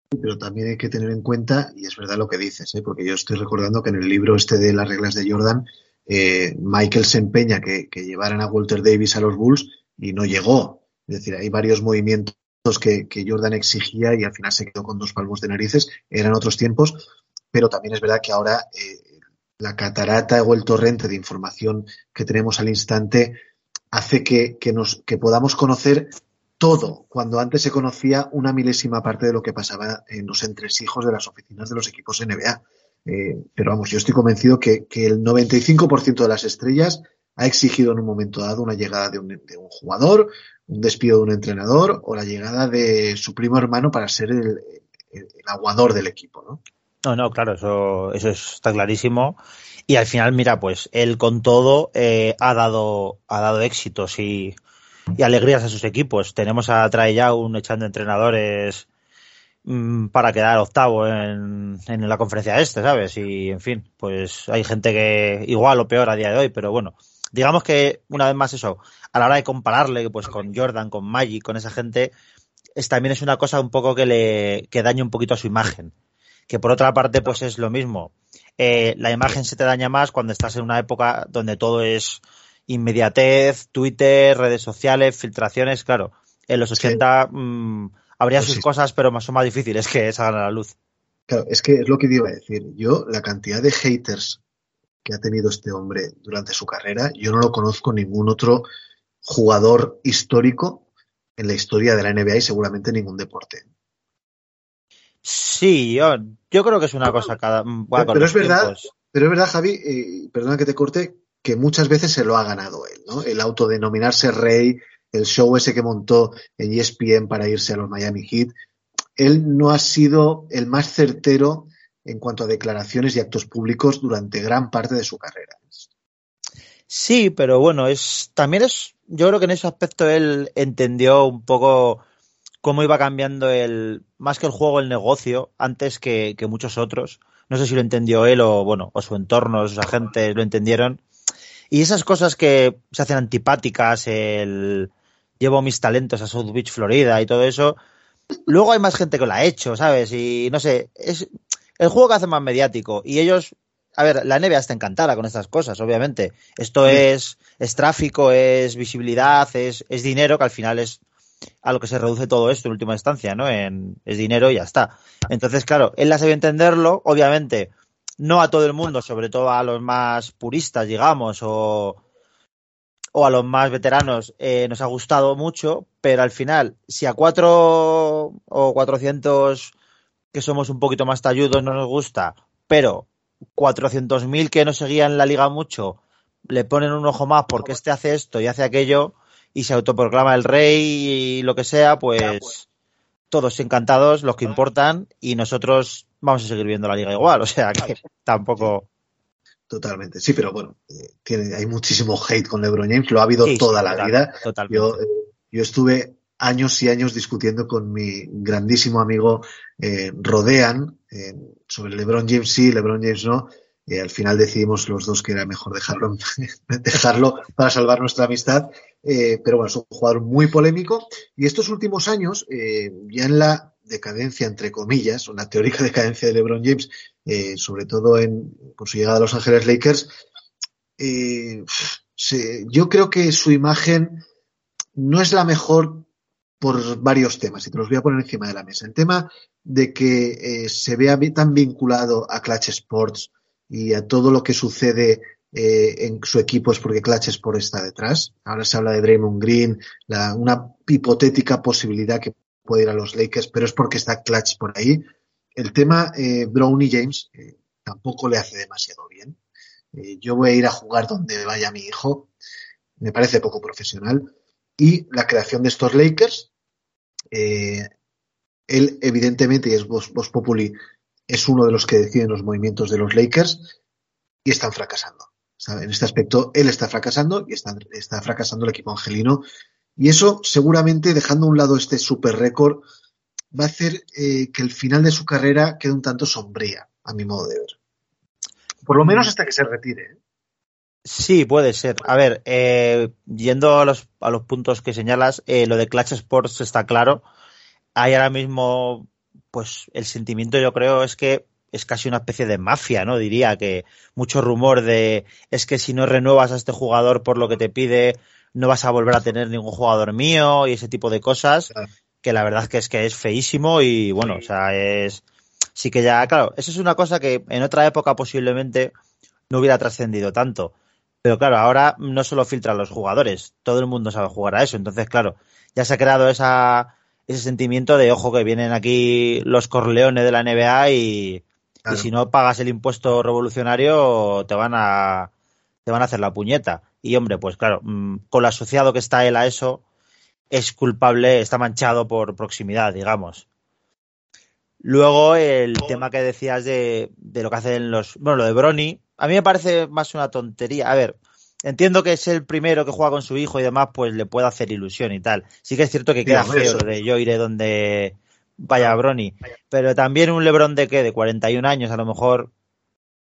Pero también hay que tener en cuenta, y es verdad lo que dices, ¿eh? porque yo estoy recordando que en el libro este de las reglas de Jordan, eh, Michael se empeña que, llevaran a Walter Davis a los Bulls y no llegó. Es decir, hay varios movimientos que, Jordan exigía y al final se quedó con dos palmos de narices. Eran otros tiempos, pero también es verdad que ahora eh, la catarata o el torrente de información que tenemos al instante hace que, que podamos conocer todo, cuando antes se conocía una milésima parte de lo que pasaba en los entresijos de las oficinas de los equipos NBA. Eh, pero vamos, yo estoy convencido que, el 95% de las estrellas ha exigido en un momento dado una llegada de un, de un, jugador, un despido de un entrenador o la llegada de su primo hermano para ser el, aguador del equipo, ¿no? No, no, claro, eso, eso está clarísimo. Y al final, mira, pues él con todo eh, ha dado, ha dado éxitos y, alegrías a sus equipos. Tenemos a Trae Young echando entrenadores mmm, para quedar octavo en, en, la conferencia este, ¿sabes? Y en fin, pues hay gente que igual o peor a día de hoy, pero bueno, digamos que una vez más eso, a la hora de compararle pues con Jordan, con Magic, con esa gente, es, también es una cosa un poco que le que daña un poquito a su imagen que por otra parte pues es lo mismo. Eh, la imagen se te daña más cuando estás en una época donde todo es inmediatez, Twitter, redes sociales, filtraciones, claro. En los 80 mm, habría pues sus cosas, pero son más difíciles que salgan a la luz. Claro, es que es lo que iba a decir. Yo, la cantidad de haters que ha tenido este hombre durante su carrera, yo no lo conozco ningún otro jugador histórico en la historia de la NBA y seguramente ningún deporte. Sí, yo, yo creo que es una cosa cada. pero, es verdad, pero es verdad, Javi, eh, perdona que te corte, que muchas veces se lo ha ganado él, ¿no? El autodenominarse rey, el show ese que montó en ESPN para irse a los Miami Heat. Él no ha sido el más certero en cuanto a declaraciones y actos públicos durante gran parte de su carrera. Sí, pero bueno, es también es, yo creo que en ese aspecto él entendió un poco cómo iba cambiando el, más que el juego, el negocio, antes que, muchos otros. No sé si lo entendió él o, bueno, o su entorno, sus agentes lo entendieron. Y esas cosas que se hacen antipáticas, el llevo mis talentos a South Beach, Florida y todo eso, luego hay más gente que lo ha hecho, ¿sabes? Y no sé, es el juego que hace más mediático. Y ellos a ver, la NBA está encantada con estas cosas, obviamente. Esto es, es tráfico, es visibilidad, es, es dinero, que al final es a lo que se reduce todo esto en última instancia, ¿no? En, es dinero y ya está. Entonces, claro, él la sabe entenderlo, obviamente, no a todo el mundo, sobre todo a los más puristas, digamos, o, o a los más veteranos, eh, nos ha gustado mucho, pero al final, si a cuatro o cuatrocientos que somos un poquito más talludos no nos gusta, pero cuatrocientos mil que nos seguían la liga mucho, le ponen un ojo más porque este hace esto y hace aquello, y se autoproclama el rey y lo que sea, pues todos encantados, los que importan, y nosotros vamos a seguir viendo la liga igual, o sea que tampoco. Totalmente, sí, pero bueno, eh, tiene, hay muchísimo hate con LeBron James, lo ha habido toda la vida. Yo, eh, yo estuve años y años discutiendo con mi grandísimo amigo eh, Rodean eh, sobre LeBron James sí, LeBron James no. Eh, al final decidimos los dos que era mejor dejarlo, <laughs> dejarlo para salvar nuestra amistad. Eh, pero bueno, es un jugador muy polémico. Y estos últimos años, ya en la decadencia, entre comillas, una teórica decadencia de LeBron James, sobre todo en, con su llegada a Los Ángeles Lakers, yo creo que su imagen no es la mejor por varios temas, y te los voy a poner encima de la mesa. El tema de que eh, se vea tan vinculado a Clutch Sports y a todo lo que sucede eh, en su equipo es porque Clutch Sport está detrás. Ahora se habla de Draymond Green, la, una hipotética posibilidad que puede ir a los Lakers, pero es porque está Clutch por ahí. El tema eh, Brown y James eh, tampoco le hace demasiado bien. Eh, yo voy a ir a jugar donde vaya mi hijo. Me parece poco profesional. Y la creación de estos Lakers, eh, él evidentemente, y es Vos, Populi, es uno de los que deciden los movimientos de los Lakers y están fracasando. En este aspecto, él está fracasando y está, está fracasando el equipo angelino. Y eso, seguramente, dejando a un lado este super récord, va a hacer eh, que el final de su carrera quede un tanto sombría, a mi modo de ver. Por lo menos hasta que se retire. Sí, puede ser. A ver, eh, yendo a los, a los puntos que señalas, eh, lo de Clutch Sports está claro. Hay ahora mismo, pues el sentimiento yo creo es que es casi una especie de mafia, ¿no? Diría que mucho rumor de es que si no renuevas a este jugador por lo que te pide, no vas a volver a tener ningún jugador mío y ese tipo de cosas, que la verdad es que es que es feísimo y bueno, o sea, es sí que ya, claro, eso es una cosa que en otra época posiblemente no hubiera trascendido tanto. Pero claro, ahora no solo filtran los jugadores, todo el mundo sabe jugar a eso. Entonces, claro, ya se ha creado esa, ese sentimiento de ojo que vienen aquí los corleones de la NBA y, Claro. Y si no pagas el impuesto revolucionario, te van a te van a hacer la puñeta. Y hombre, pues claro, mm, con lo asociado que está él a eso, es culpable, está manchado por proximidad, digamos. Luego el tema que decías de, de lo que hacen los. Bueno, lo de Brony, a mí me parece más una tontería. A ver, entiendo que es el primero que juega con su hijo y demás, pues le puede hacer ilusión y tal. Sí que es cierto que queda feo de yo iré donde vaya Brony. Pero también un Lebron de qué, de 41 años, a lo mejor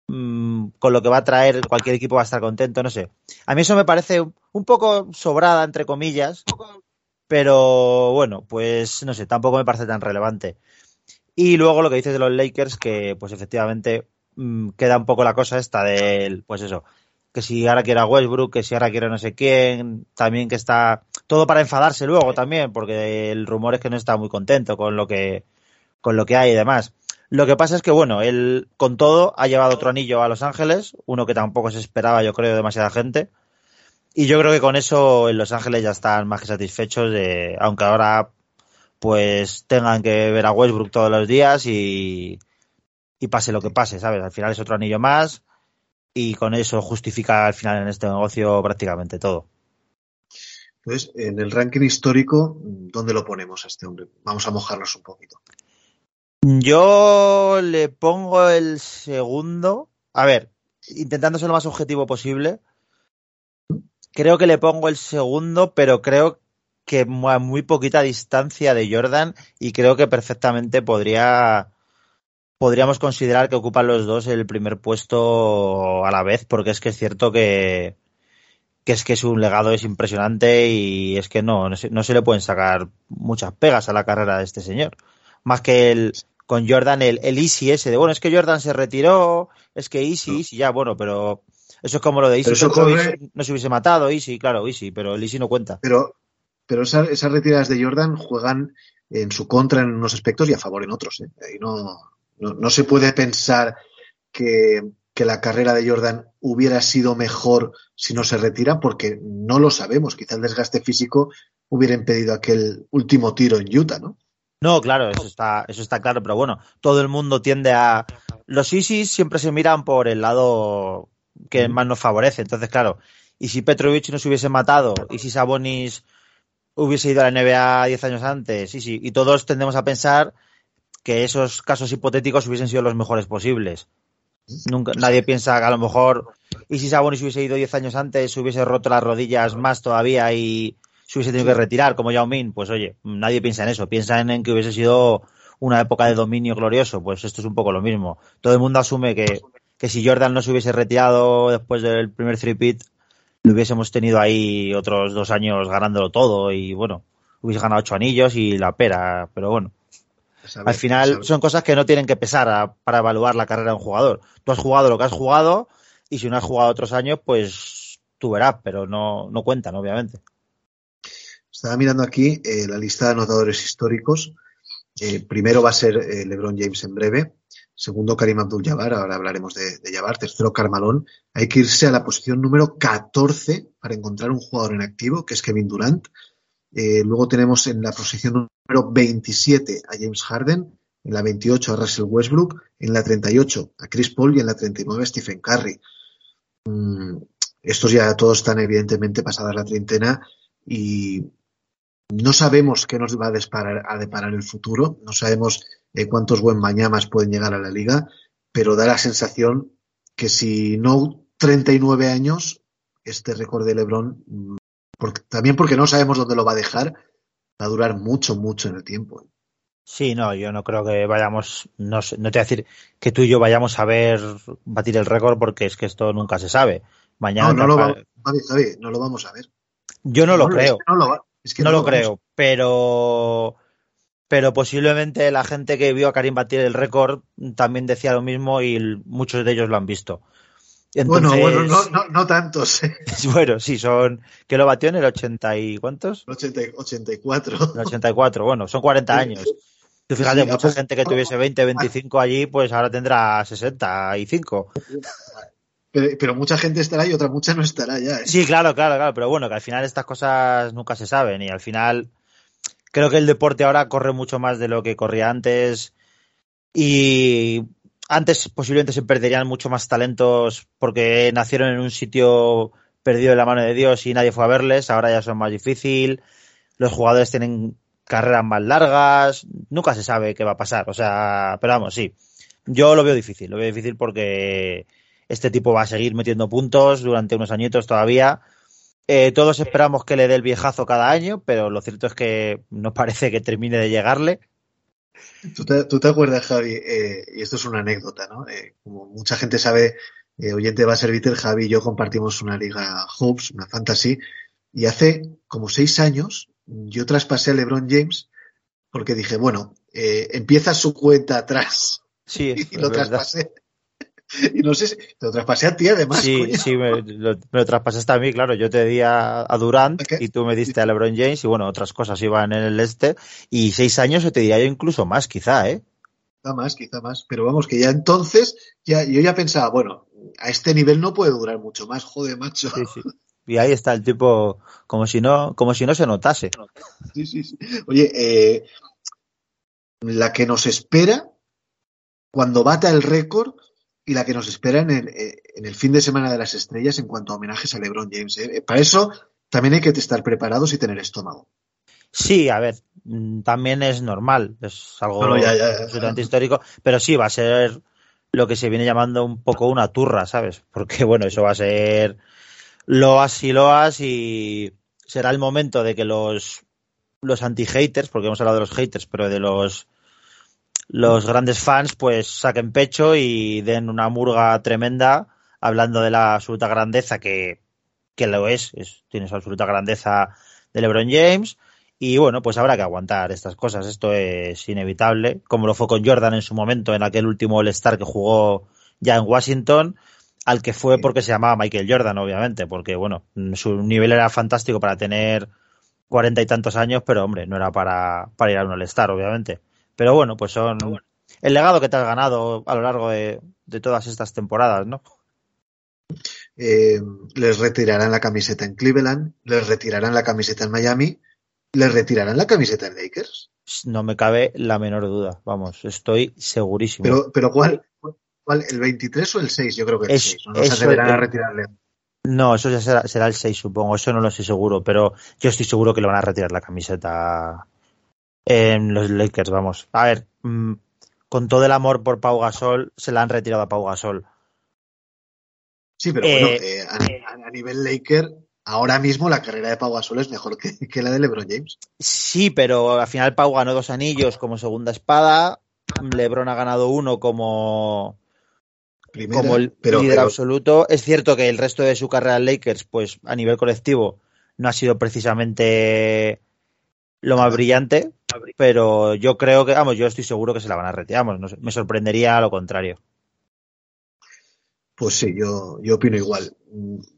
mmm, con lo que va a traer cualquier equipo va a estar contento, no sé. A mí eso me parece un poco sobrada, entre comillas, pero bueno, pues no sé, tampoco me parece tan relevante. Y luego lo que dices de los Lakers, que pues efectivamente mmm, queda un poco la cosa esta del, pues eso, que si ahora quiere a Westbrook, que si ahora quiere no sé quién, también que está todo para enfadarse luego también, porque el rumor es que no está muy contento con lo que con lo que hay y demás. Lo que pasa es que bueno, él con todo ha llevado otro anillo a Los Ángeles, uno que tampoco se esperaba, yo creo, demasiada gente. Y yo creo que con eso en Los Ángeles ya están más que satisfechos de, aunque ahora pues tengan que ver a Westbrook todos los días y, y pase lo que pase, ¿sabes? Al final es otro anillo más y con eso justifica al final en este negocio prácticamente todo. Entonces, en el ranking histórico, ¿dónde lo ponemos a este hombre? Vamos a mojarnos un poquito. Yo le pongo el segundo. A ver, intentando ser lo más objetivo posible. Creo que le pongo el segundo, pero creo que a muy poquita distancia de Jordan y creo que perfectamente podría podríamos considerar que ocupan los dos el primer puesto a la vez, porque es que es cierto que, que es que su legado es impresionante y es que no, no se, no se, le pueden sacar muchas pegas a la carrera de este señor. Más que el con Jordan el, el Easy ese de, bueno, es que Jordan se retiró, es que Easy, Easy, ya, bueno, pero eso es como lo de Easy. No se hubiese matado, Easy, claro, Easy, pero el Easy no cuenta. Pero, pero esas, esas retiradas de Jordan juegan en su contra en unos aspectos y a favor en otros. ¿eh? Y no, no, no, se puede pensar que, que, la carrera de Jordan hubiera sido mejor si no se retira, porque no lo sabemos. Quizá el desgaste físico hubiera impedido aquel último tiro en Utah, ¿no? No, claro, eso está, eso está claro, pero bueno, todo el mundo tiende a. Los ISIS siempre se miran por el lado que más nos favorece. Entonces, claro, y si Petrovic no se hubiese matado, y si Sabonis hubiese ido a la NBA 10 años antes, y, sí, y todos tendemos a pensar que esos casos hipotéticos hubiesen sido los mejores posibles. Nunca, nadie piensa que a lo mejor, y si Sabonis hubiese ido 10 años antes, hubiese roto las rodillas más todavía y se hubiese tenido que retirar, como Yao Min, pues oye, nadie piensa en eso, piensan en que hubiese sido una época de dominio glorioso, pues esto es un poco lo mismo. Todo el mundo asume que que si Jordan no se hubiese retirado después del primer three-pit, lo hubiésemos tenido ahí otros dos años ganándolo todo y bueno, hubiese ganado ocho anillos y la pera, pero bueno. Al final son cosas que no tienen que pesar para evaluar la carrera de un jugador. Tú has jugado lo que has jugado y si no has jugado otros años, pues tú verás, pero no, no cuentan, obviamente. Estaba mirando aquí eh, la lista de anotadores históricos. Eh, primero va a ser eh, LeBron James en breve, segundo Karim Abdul-Jabbar, ahora hablaremos de, de Jabbar, tercero Carmalón. Hay que irse a la posición número 14 para encontrar un jugador en activo, que es Kevin Durant. Eh, luego tenemos en la posición número 27 a James Harden, en la 28 a Russell Westbrook, en la 38 a Chris Paul y en la 39 a Stephen Curry. Mm, estos ya todos están evidentemente pasadas la treintena y no sabemos qué nos va a, deparar el futuro, no sabemos eh, cuántos buen mañamas pueden llegar a la liga, pero da la sensación que si no 39 años, este récord de LeBron, porque, también porque no sabemos dónde lo va a dejar, va a durar mucho, mucho en el tiempo. Sí, no, yo no creo que vayamos, no, no te voy a decir que tú y yo vayamos a ver batir el récord porque es que esto nunca se sabe. Mañana no, no, lo, va, Javi, Javi, no lo vamos a ver. Yo no, no lo creo. Es que no lo, es que no lo, lo creo, pero pero posiblemente la gente que vio a Karim batir el récord también decía lo mismo y muchos de ellos lo han visto. Entonces, bueno, bueno, no, no, no tantos. ¿eh? <laughs> Bueno, sí, son. ¿Qué lo batió en el 80 y cuántos? 80, 84. El 84, bueno, son 40 años. Tú fíjate, sí, mucha gente que tuviese 20, 25 allí, pues ahora tendrá 65. Pero, pero, mucha gente estará y otra mucha no estará ya. ¿eh? Sí, claro, claro, claro. Pero bueno, que al final estas cosas nunca se saben y al final creo que el deporte ahora corre mucho más de lo que corría antes y antes posiblemente se perderían mucho más talentos porque nacieron en un sitio perdido de la mano de Dios y nadie fue a verles, ahora ya son más difícil, los jugadores tienen carreras más largas, nunca se sabe qué va a pasar, o sea, pero vamos, sí, yo lo veo difícil, lo veo difícil porque este tipo va a seguir metiendo puntos durante unos añitos todavía. Eh, todos esperamos que le dé el viejazo cada año, pero lo cierto es que no <laughs> parece que termine de llegarle. ¿Tú te, tú te acuerdas, Javi? Eh, y esto es una anécdota, ¿no? Eh, como mucha gente sabe, eh, oyente va a ser Víctor, Javi y yo compartimos una liga Hoops, una fantasy, y hace como seis años yo traspasé a LeBron James porque dije, bueno, empieza su cuenta atrás. Sí, <laughs> y lo traspasé. Y no sé si te lo traspasé a ti además. Sí, coño. sí, me lo, me lo, traspasaste a mí, claro. Yo te di a, a Durant okay. y tú me diste a LeBron James y bueno, otras cosas iban en el este. Y seis años se te diría yo incluso más, quizá, ¿eh? Quizá más, quizá más. Pero vamos, que ya entonces, ya, yo ya pensaba, bueno, a este nivel no puede durar mucho más, joder, macho. Sí, sí. Y ahí está el tipo, como si no, como si no se notase. Sí, sí, sí. Oye, eh, la que nos espera cuando bata el récord y la que nos espera en el, en el, fin de semana de las estrellas en cuanto a homenajes a LeBron James. ¿eh? Para eso también hay que estar preparados y tener estómago. Sí, a ver, mm, también es normal, es algo bueno, ya, ya, ya, absolutamente histórico, pero sí va a ser lo que se viene llamando un poco una turra, ¿sabes? Porque bueno, eso va a ser loas y loas y será el momento de que los, los anti-haters, porque hemos hablado de los haters, pero de los los grandes fans pues saquen pecho y den una murga tremenda hablando de la absoluta grandeza que, que lo es, es tiene su absoluta grandeza de LeBron James Y bueno, pues habrá que aguantar estas cosas. Esto es inevitable, como lo fue con Jordan en su momento, en aquel último All-Star que jugó ya en Washington, al que fue porque se llamaba Michael Jordan, obviamente, porque bueno, su nivel era fantástico para tener cuarenta y tantos años, pero hombre, no era para, para ir a un All-Star, obviamente. Pero bueno, pues son el legado que te has ganado a lo largo de, de todas estas temporadas, ¿no? Eh, les retirarán la camiseta en Cleveland, les retirarán la camiseta en Miami, les retirarán la camiseta en Lakers. No me cabe la menor duda, vamos, estoy segurísimo. Pero, pero ¿cuál? ¿cuál? ¿El 23 o el 6? Yo creo que el es, 6. No se atreverán a retirarle. No, eso ya será, será, el 6, supongo. Eso no lo estoy seguro, pero yo estoy seguro que le van a retirar la camiseta en los Lakers, vamos. A ver, mmm, con todo el amor por Pau Gasol, se la han retirado a Pau Gasol. Sí, pero bueno, eh, eh, a, a, nivel Laker, ahora mismo la carrera de Pau Gasol es mejor que, que, la de LeBron James. Sí, pero al final Pau ganó dos anillos como segunda espada. LeBron ha ganado uno como, Primera, como el pero, líder pero... absoluto. Es cierto que el resto de su carrera en Lakers, pues a nivel colectivo, no ha sido precisamente lo más brillante, pero yo creo que, vamos, yo estoy seguro que se la van a retirar. Vamos, no, me sorprendería lo contrario. Pues sí, yo, yo opino igual.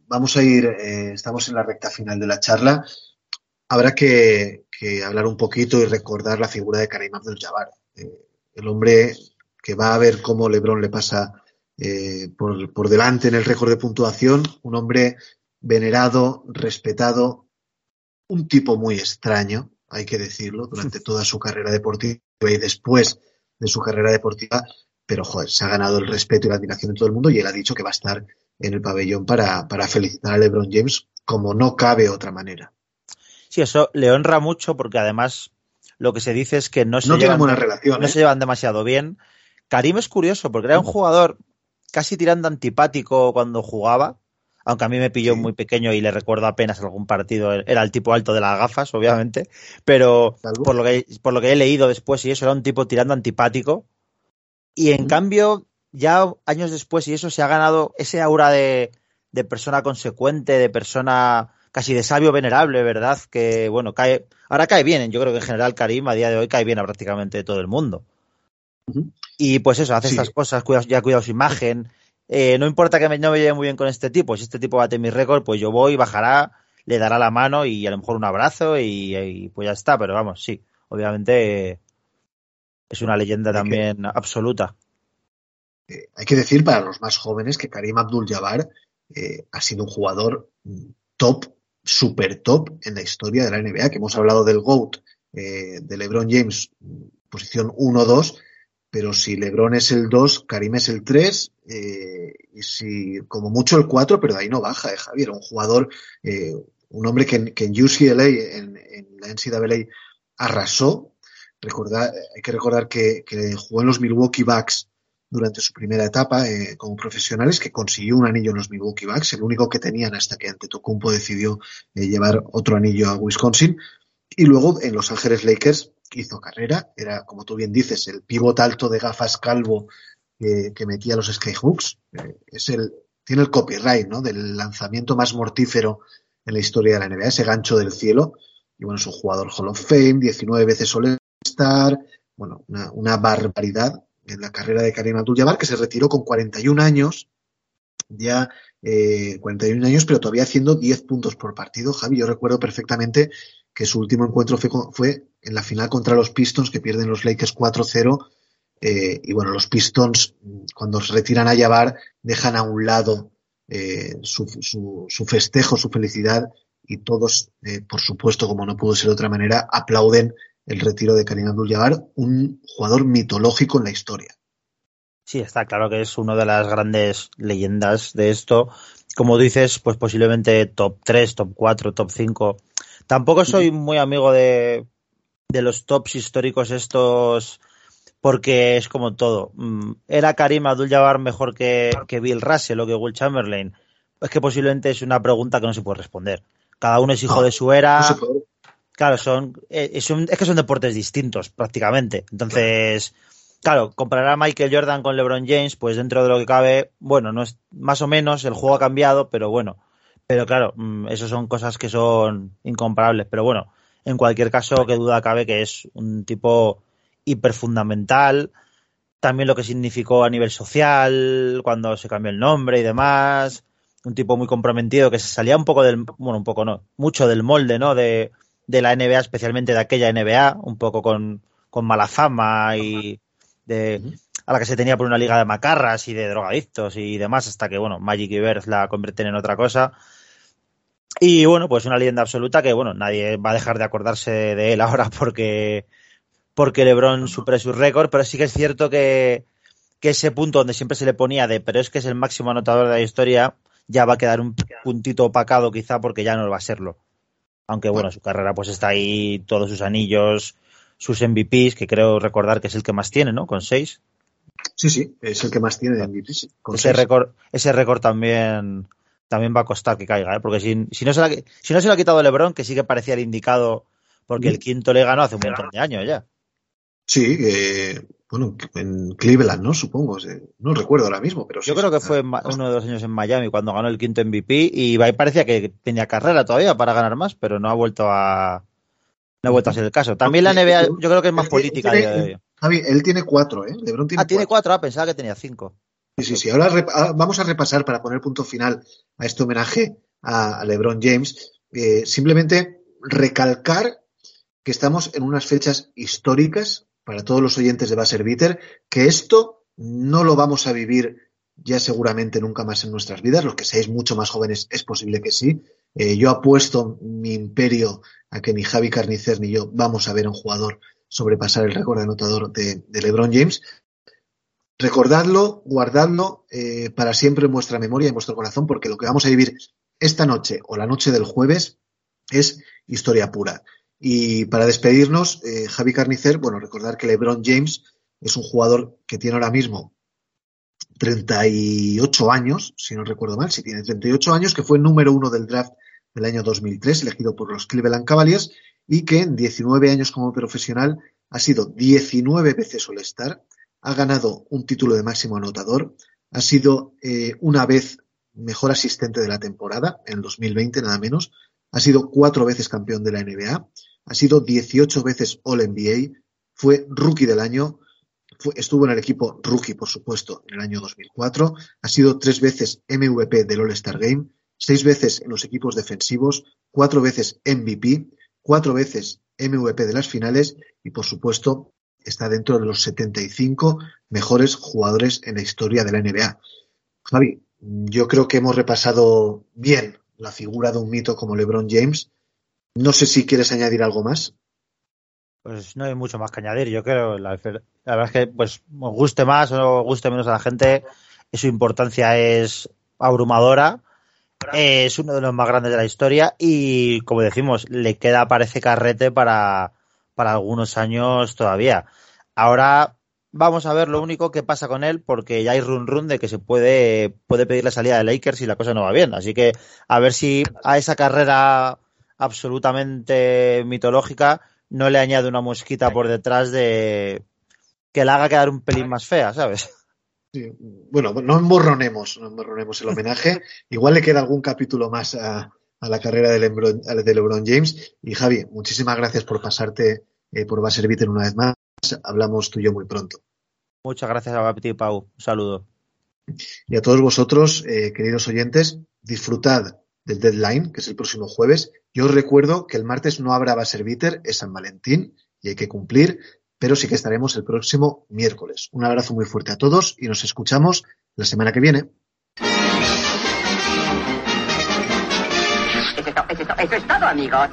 Vamos a ir, eh, estamos en la recta final de la charla. Habrá que, que hablar un poquito y recordar la figura de Karim Abdul-Jabbar, eh, el hombre que va a ver cómo LeBron le pasa eh, por, por delante en el récord de puntuación, un hombre venerado, respetado, un tipo muy extraño, hay que decirlo, durante <laughs> toda su carrera deportiva y después de su carrera deportiva, pero joder, se ha ganado el respeto y la admiración de todo el mundo y él ha dicho que va a estar en el pabellón para, para felicitar a LeBron James como no cabe otra manera. Sí, eso le honra mucho porque además lo que se dice es que no se, no llevan, buena relación, no ¿eh? se llevan demasiado bien. Karim es curioso porque era un jugador casi tirando antipático cuando jugaba, aunque a mí me pilló sí. muy pequeño y le recuerdo apenas algún partido, era el tipo alto de las gafas, obviamente, pero por lo, que, por lo que he leído después y eso era un tipo tirando antipático. Y en cambio, ya años después y eso se ha ganado ese aura de, de persona consecuente, de persona casi de sabio venerable, ¿verdad? Que bueno, cae, ahora cae bien, yo creo que en general Karim a día de hoy cae bien a prácticamente todo el mundo. Uh -huh. Y pues eso, hace sí. estas cosas, cuida, ya cuida su imagen, eh, no importa que me, no me lleve muy bien con este tipo, si este tipo bate mi récord, pues yo voy, bajará, le dará la mano y a lo mejor un abrazo y, y pues ya está, pero vamos, sí, obviamente eh, es una leyenda también que, absoluta. Eh, hay que decir para los más jóvenes que Karim Abdul-Jabbar eh, ha sido un jugador top, super top en la historia de la NBA, que hemos hablado del GOAT, de LeBron James, posición 1-2, pero si LeBron es el 2, Karim es el 3, eh, y si como mucho el 4, pero de ahí no baja, eh, Javier, un jugador, eh, un hombre que, que en UCLA, en, la NCAA, arrasó. Recordar, hay que recordar que, que, jugó en los Milwaukee Bucks durante su primera etapa eh, como profesionales, que consiguió un anillo en los Milwaukee Bucks, el único que tenían hasta que Antetokounmpo decidió eh, llevar otro anillo a Wisconsin. Y luego en Los Ángeles Lakers hizo carrera, era, como tú bien dices, el pivot alto de gafas calvo que, que metía los skyhooks. Eh, es el, tiene el copyright, ¿no? Del lanzamiento más mortífero en la historia de la NBA, ese gancho del cielo. Y bueno, es un jugador Hall of Fame, 19 veces All-Star, bueno, una, una, barbaridad en la carrera de Karim Abdul-Jabbar, que se retiró con 41 años, ya eh, 41 años, pero todavía haciendo 10 puntos por partido. Javi, yo recuerdo perfectamente que su último encuentro fue, fue en la final contra los Pistons, que pierden los Lakers 4-0. Eh, y bueno, los Pistons, cuando se retiran a Jabbar, dejan a un lado eh, su, su, su, festejo, su felicidad, y todos, eh, por supuesto, como no pudo ser de otra manera, aplauden el retiro de Karim Abdul-Jabbar, un jugador mitológico en la historia. Sí, está claro que es una de las grandes leyendas de esto. Como dices, pues posiblemente top 3, top 4, top 5 Tampoco soy muy amigo de, de los tops históricos estos porque es como todo. Mm, ¿Era Karim Abdul-Jabbar mejor que, que, Bill Russell o que Will Chamberlain? Es que posiblemente es una pregunta que no se puede responder. Cada uno es hijo no, de su era. No claro, son eh, es, un, es, que son deportes distintos prácticamente. Entonces, claro, comparar a Michael Jordan con LeBron James, pues dentro de lo que cabe, bueno, no es más o menos, el juego ha cambiado, pero bueno, pero claro, mm, eso son cosas que son incomparables. Pero bueno, en cualquier caso, que duda cabe que es un tipo hiperfundamental. También lo que significó a nivel social, cuando se cambió el nombre y demás. Un tipo muy comprometido que se salía un poco del, bueno, un poco no, mucho del molde, ¿no? De, de la NBA, especialmente de aquella NBA, un poco con, con mala fama y de, a la que se tenía por una liga de macarras y de drogadictos y demás, hasta que, bueno, Magic y Bird la convierten en otra cosa. Y bueno, pues una leyenda absoluta que, bueno, nadie va a dejar de acordarse de él ahora <laughs> porque, porque LeBron supere su récord, pero sí que es cierto que, que ese punto donde siempre se le ponía de, pero es que es el máximo anotador de la historia, ya va a quedar un puntito opacado quizá porque ya no va a serlo. Aunque bueno, su carrera pues está ahí, todos sus anillos, sus MVPs, que creo recordar que es el que más tiene, ¿no? Con seis. Sí, sí, es el que más tiene de MVPs. ese récord, ese récord también también va a costar que caiga, ¿eh? porque si, si, no se la, si no se lo ha quitado LeBron, que sí que parecía el indicado, porque el quinto le ganó hace un montón de años ya. Sí, eh, bueno, en Cleveland, ¿no? Supongo, no recuerdo ahora mismo, pero Yo creo que fue uno de los años en Miami cuando ganó el quinto MVP y parecía que tenía carrera todavía para ganar más, pero no ha vuelto a no ha vuelto a ser el caso. También la NBA yo creo que es más política. Javi, él tiene cuatro, ¿eh? LeBron tiene ah, tiene cuatro, ah, pensaba que tenía cinco. Sí, sí, Ahora ah, vamos a repasar para poner punto final a este homenaje a LeBron James. Eh, simplemente recalcar que estamos en unas fechas históricas para todos los oyentes de Basser Bitter, que esto no lo vamos a vivir ya seguramente nunca más en nuestras vidas. Los que seáis mucho más jóvenes es posible que sí. Eh, yo apuesto mi imperio a que ni Javi Carnicer ni yo vamos a ver a un jugador sobrepasar el récord de anotador de LeBron James. Recordadlo, guardadlo eh, para siempre en vuestra memoria y en vuestro corazón, porque lo que vamos a vivir esta noche o la noche del jueves es historia pura. Y para despedirnos, eh, Javi Carnicer, bueno, recordar que LeBron James es un jugador que tiene ahora mismo 38 años, si no recuerdo mal, si tiene 38 años, que fue número uno del draft del año 2003, elegido por los Cleveland Cavaliers, y que en 19 años como profesional ha sido 19 veces All-Star, ha ganado un título de máximo anotador, ha sido eh, una vez mejor asistente de la temporada, en el 2020 nada menos, ha sido cuatro veces campeón de la NBA, ha sido 18 veces All NBA, fue rookie del año, estuvo en el equipo rookie, por supuesto, en el año 2004, ha sido tres veces MVP del All-Star Game, seis veces en los equipos defensivos, cuatro veces MVP, cuatro veces MVP de las finales y, por supuesto, está dentro de los 75 mejores jugadores en la historia de la NBA. Javi, yo creo que hemos repasado bien la figura de un mito como LeBron James. No sé si quieres añadir algo más. Pues no hay mucho más que añadir, yo creo. La, verdad es que, pues, guste más o guste menos a la gente, su importancia es abrumadora. Es uno de los más grandes de la historia y, como decimos, le queda, parece, carrete para, para algunos años todavía. Ahora vamos a ver lo único que pasa con él porque ya hay run run de que se puede, puede pedir la salida de Lakers y la cosa no va bien. Así que a ver si a esa carrera absolutamente mitológica no le añade una mosquita por detrás de que la haga quedar un pelín más fea, ¿sabes? Bueno, no emborronemos, no emborronemos el homenaje. Igual le queda algún capítulo más a, la carrera de LeBron, de LeBron James. Y Javi, muchísimas gracias por pasarte eh, por Baserviter una vez más. Hablamos tú y yo muy pronto. Muchas gracias a ti, Pau. Un saludo. Y a todos vosotros, eh, queridos oyentes, disfrutad del deadline, que es el próximo jueves. Yo os recuerdo que el martes no habrá Baserviter, es San Valentín y hay que cumplir, pero sí que estaremos el próximo miércoles. Un abrazo muy fuerte a todos y nos escuchamos la semana que viene. Eso es todo, amigos.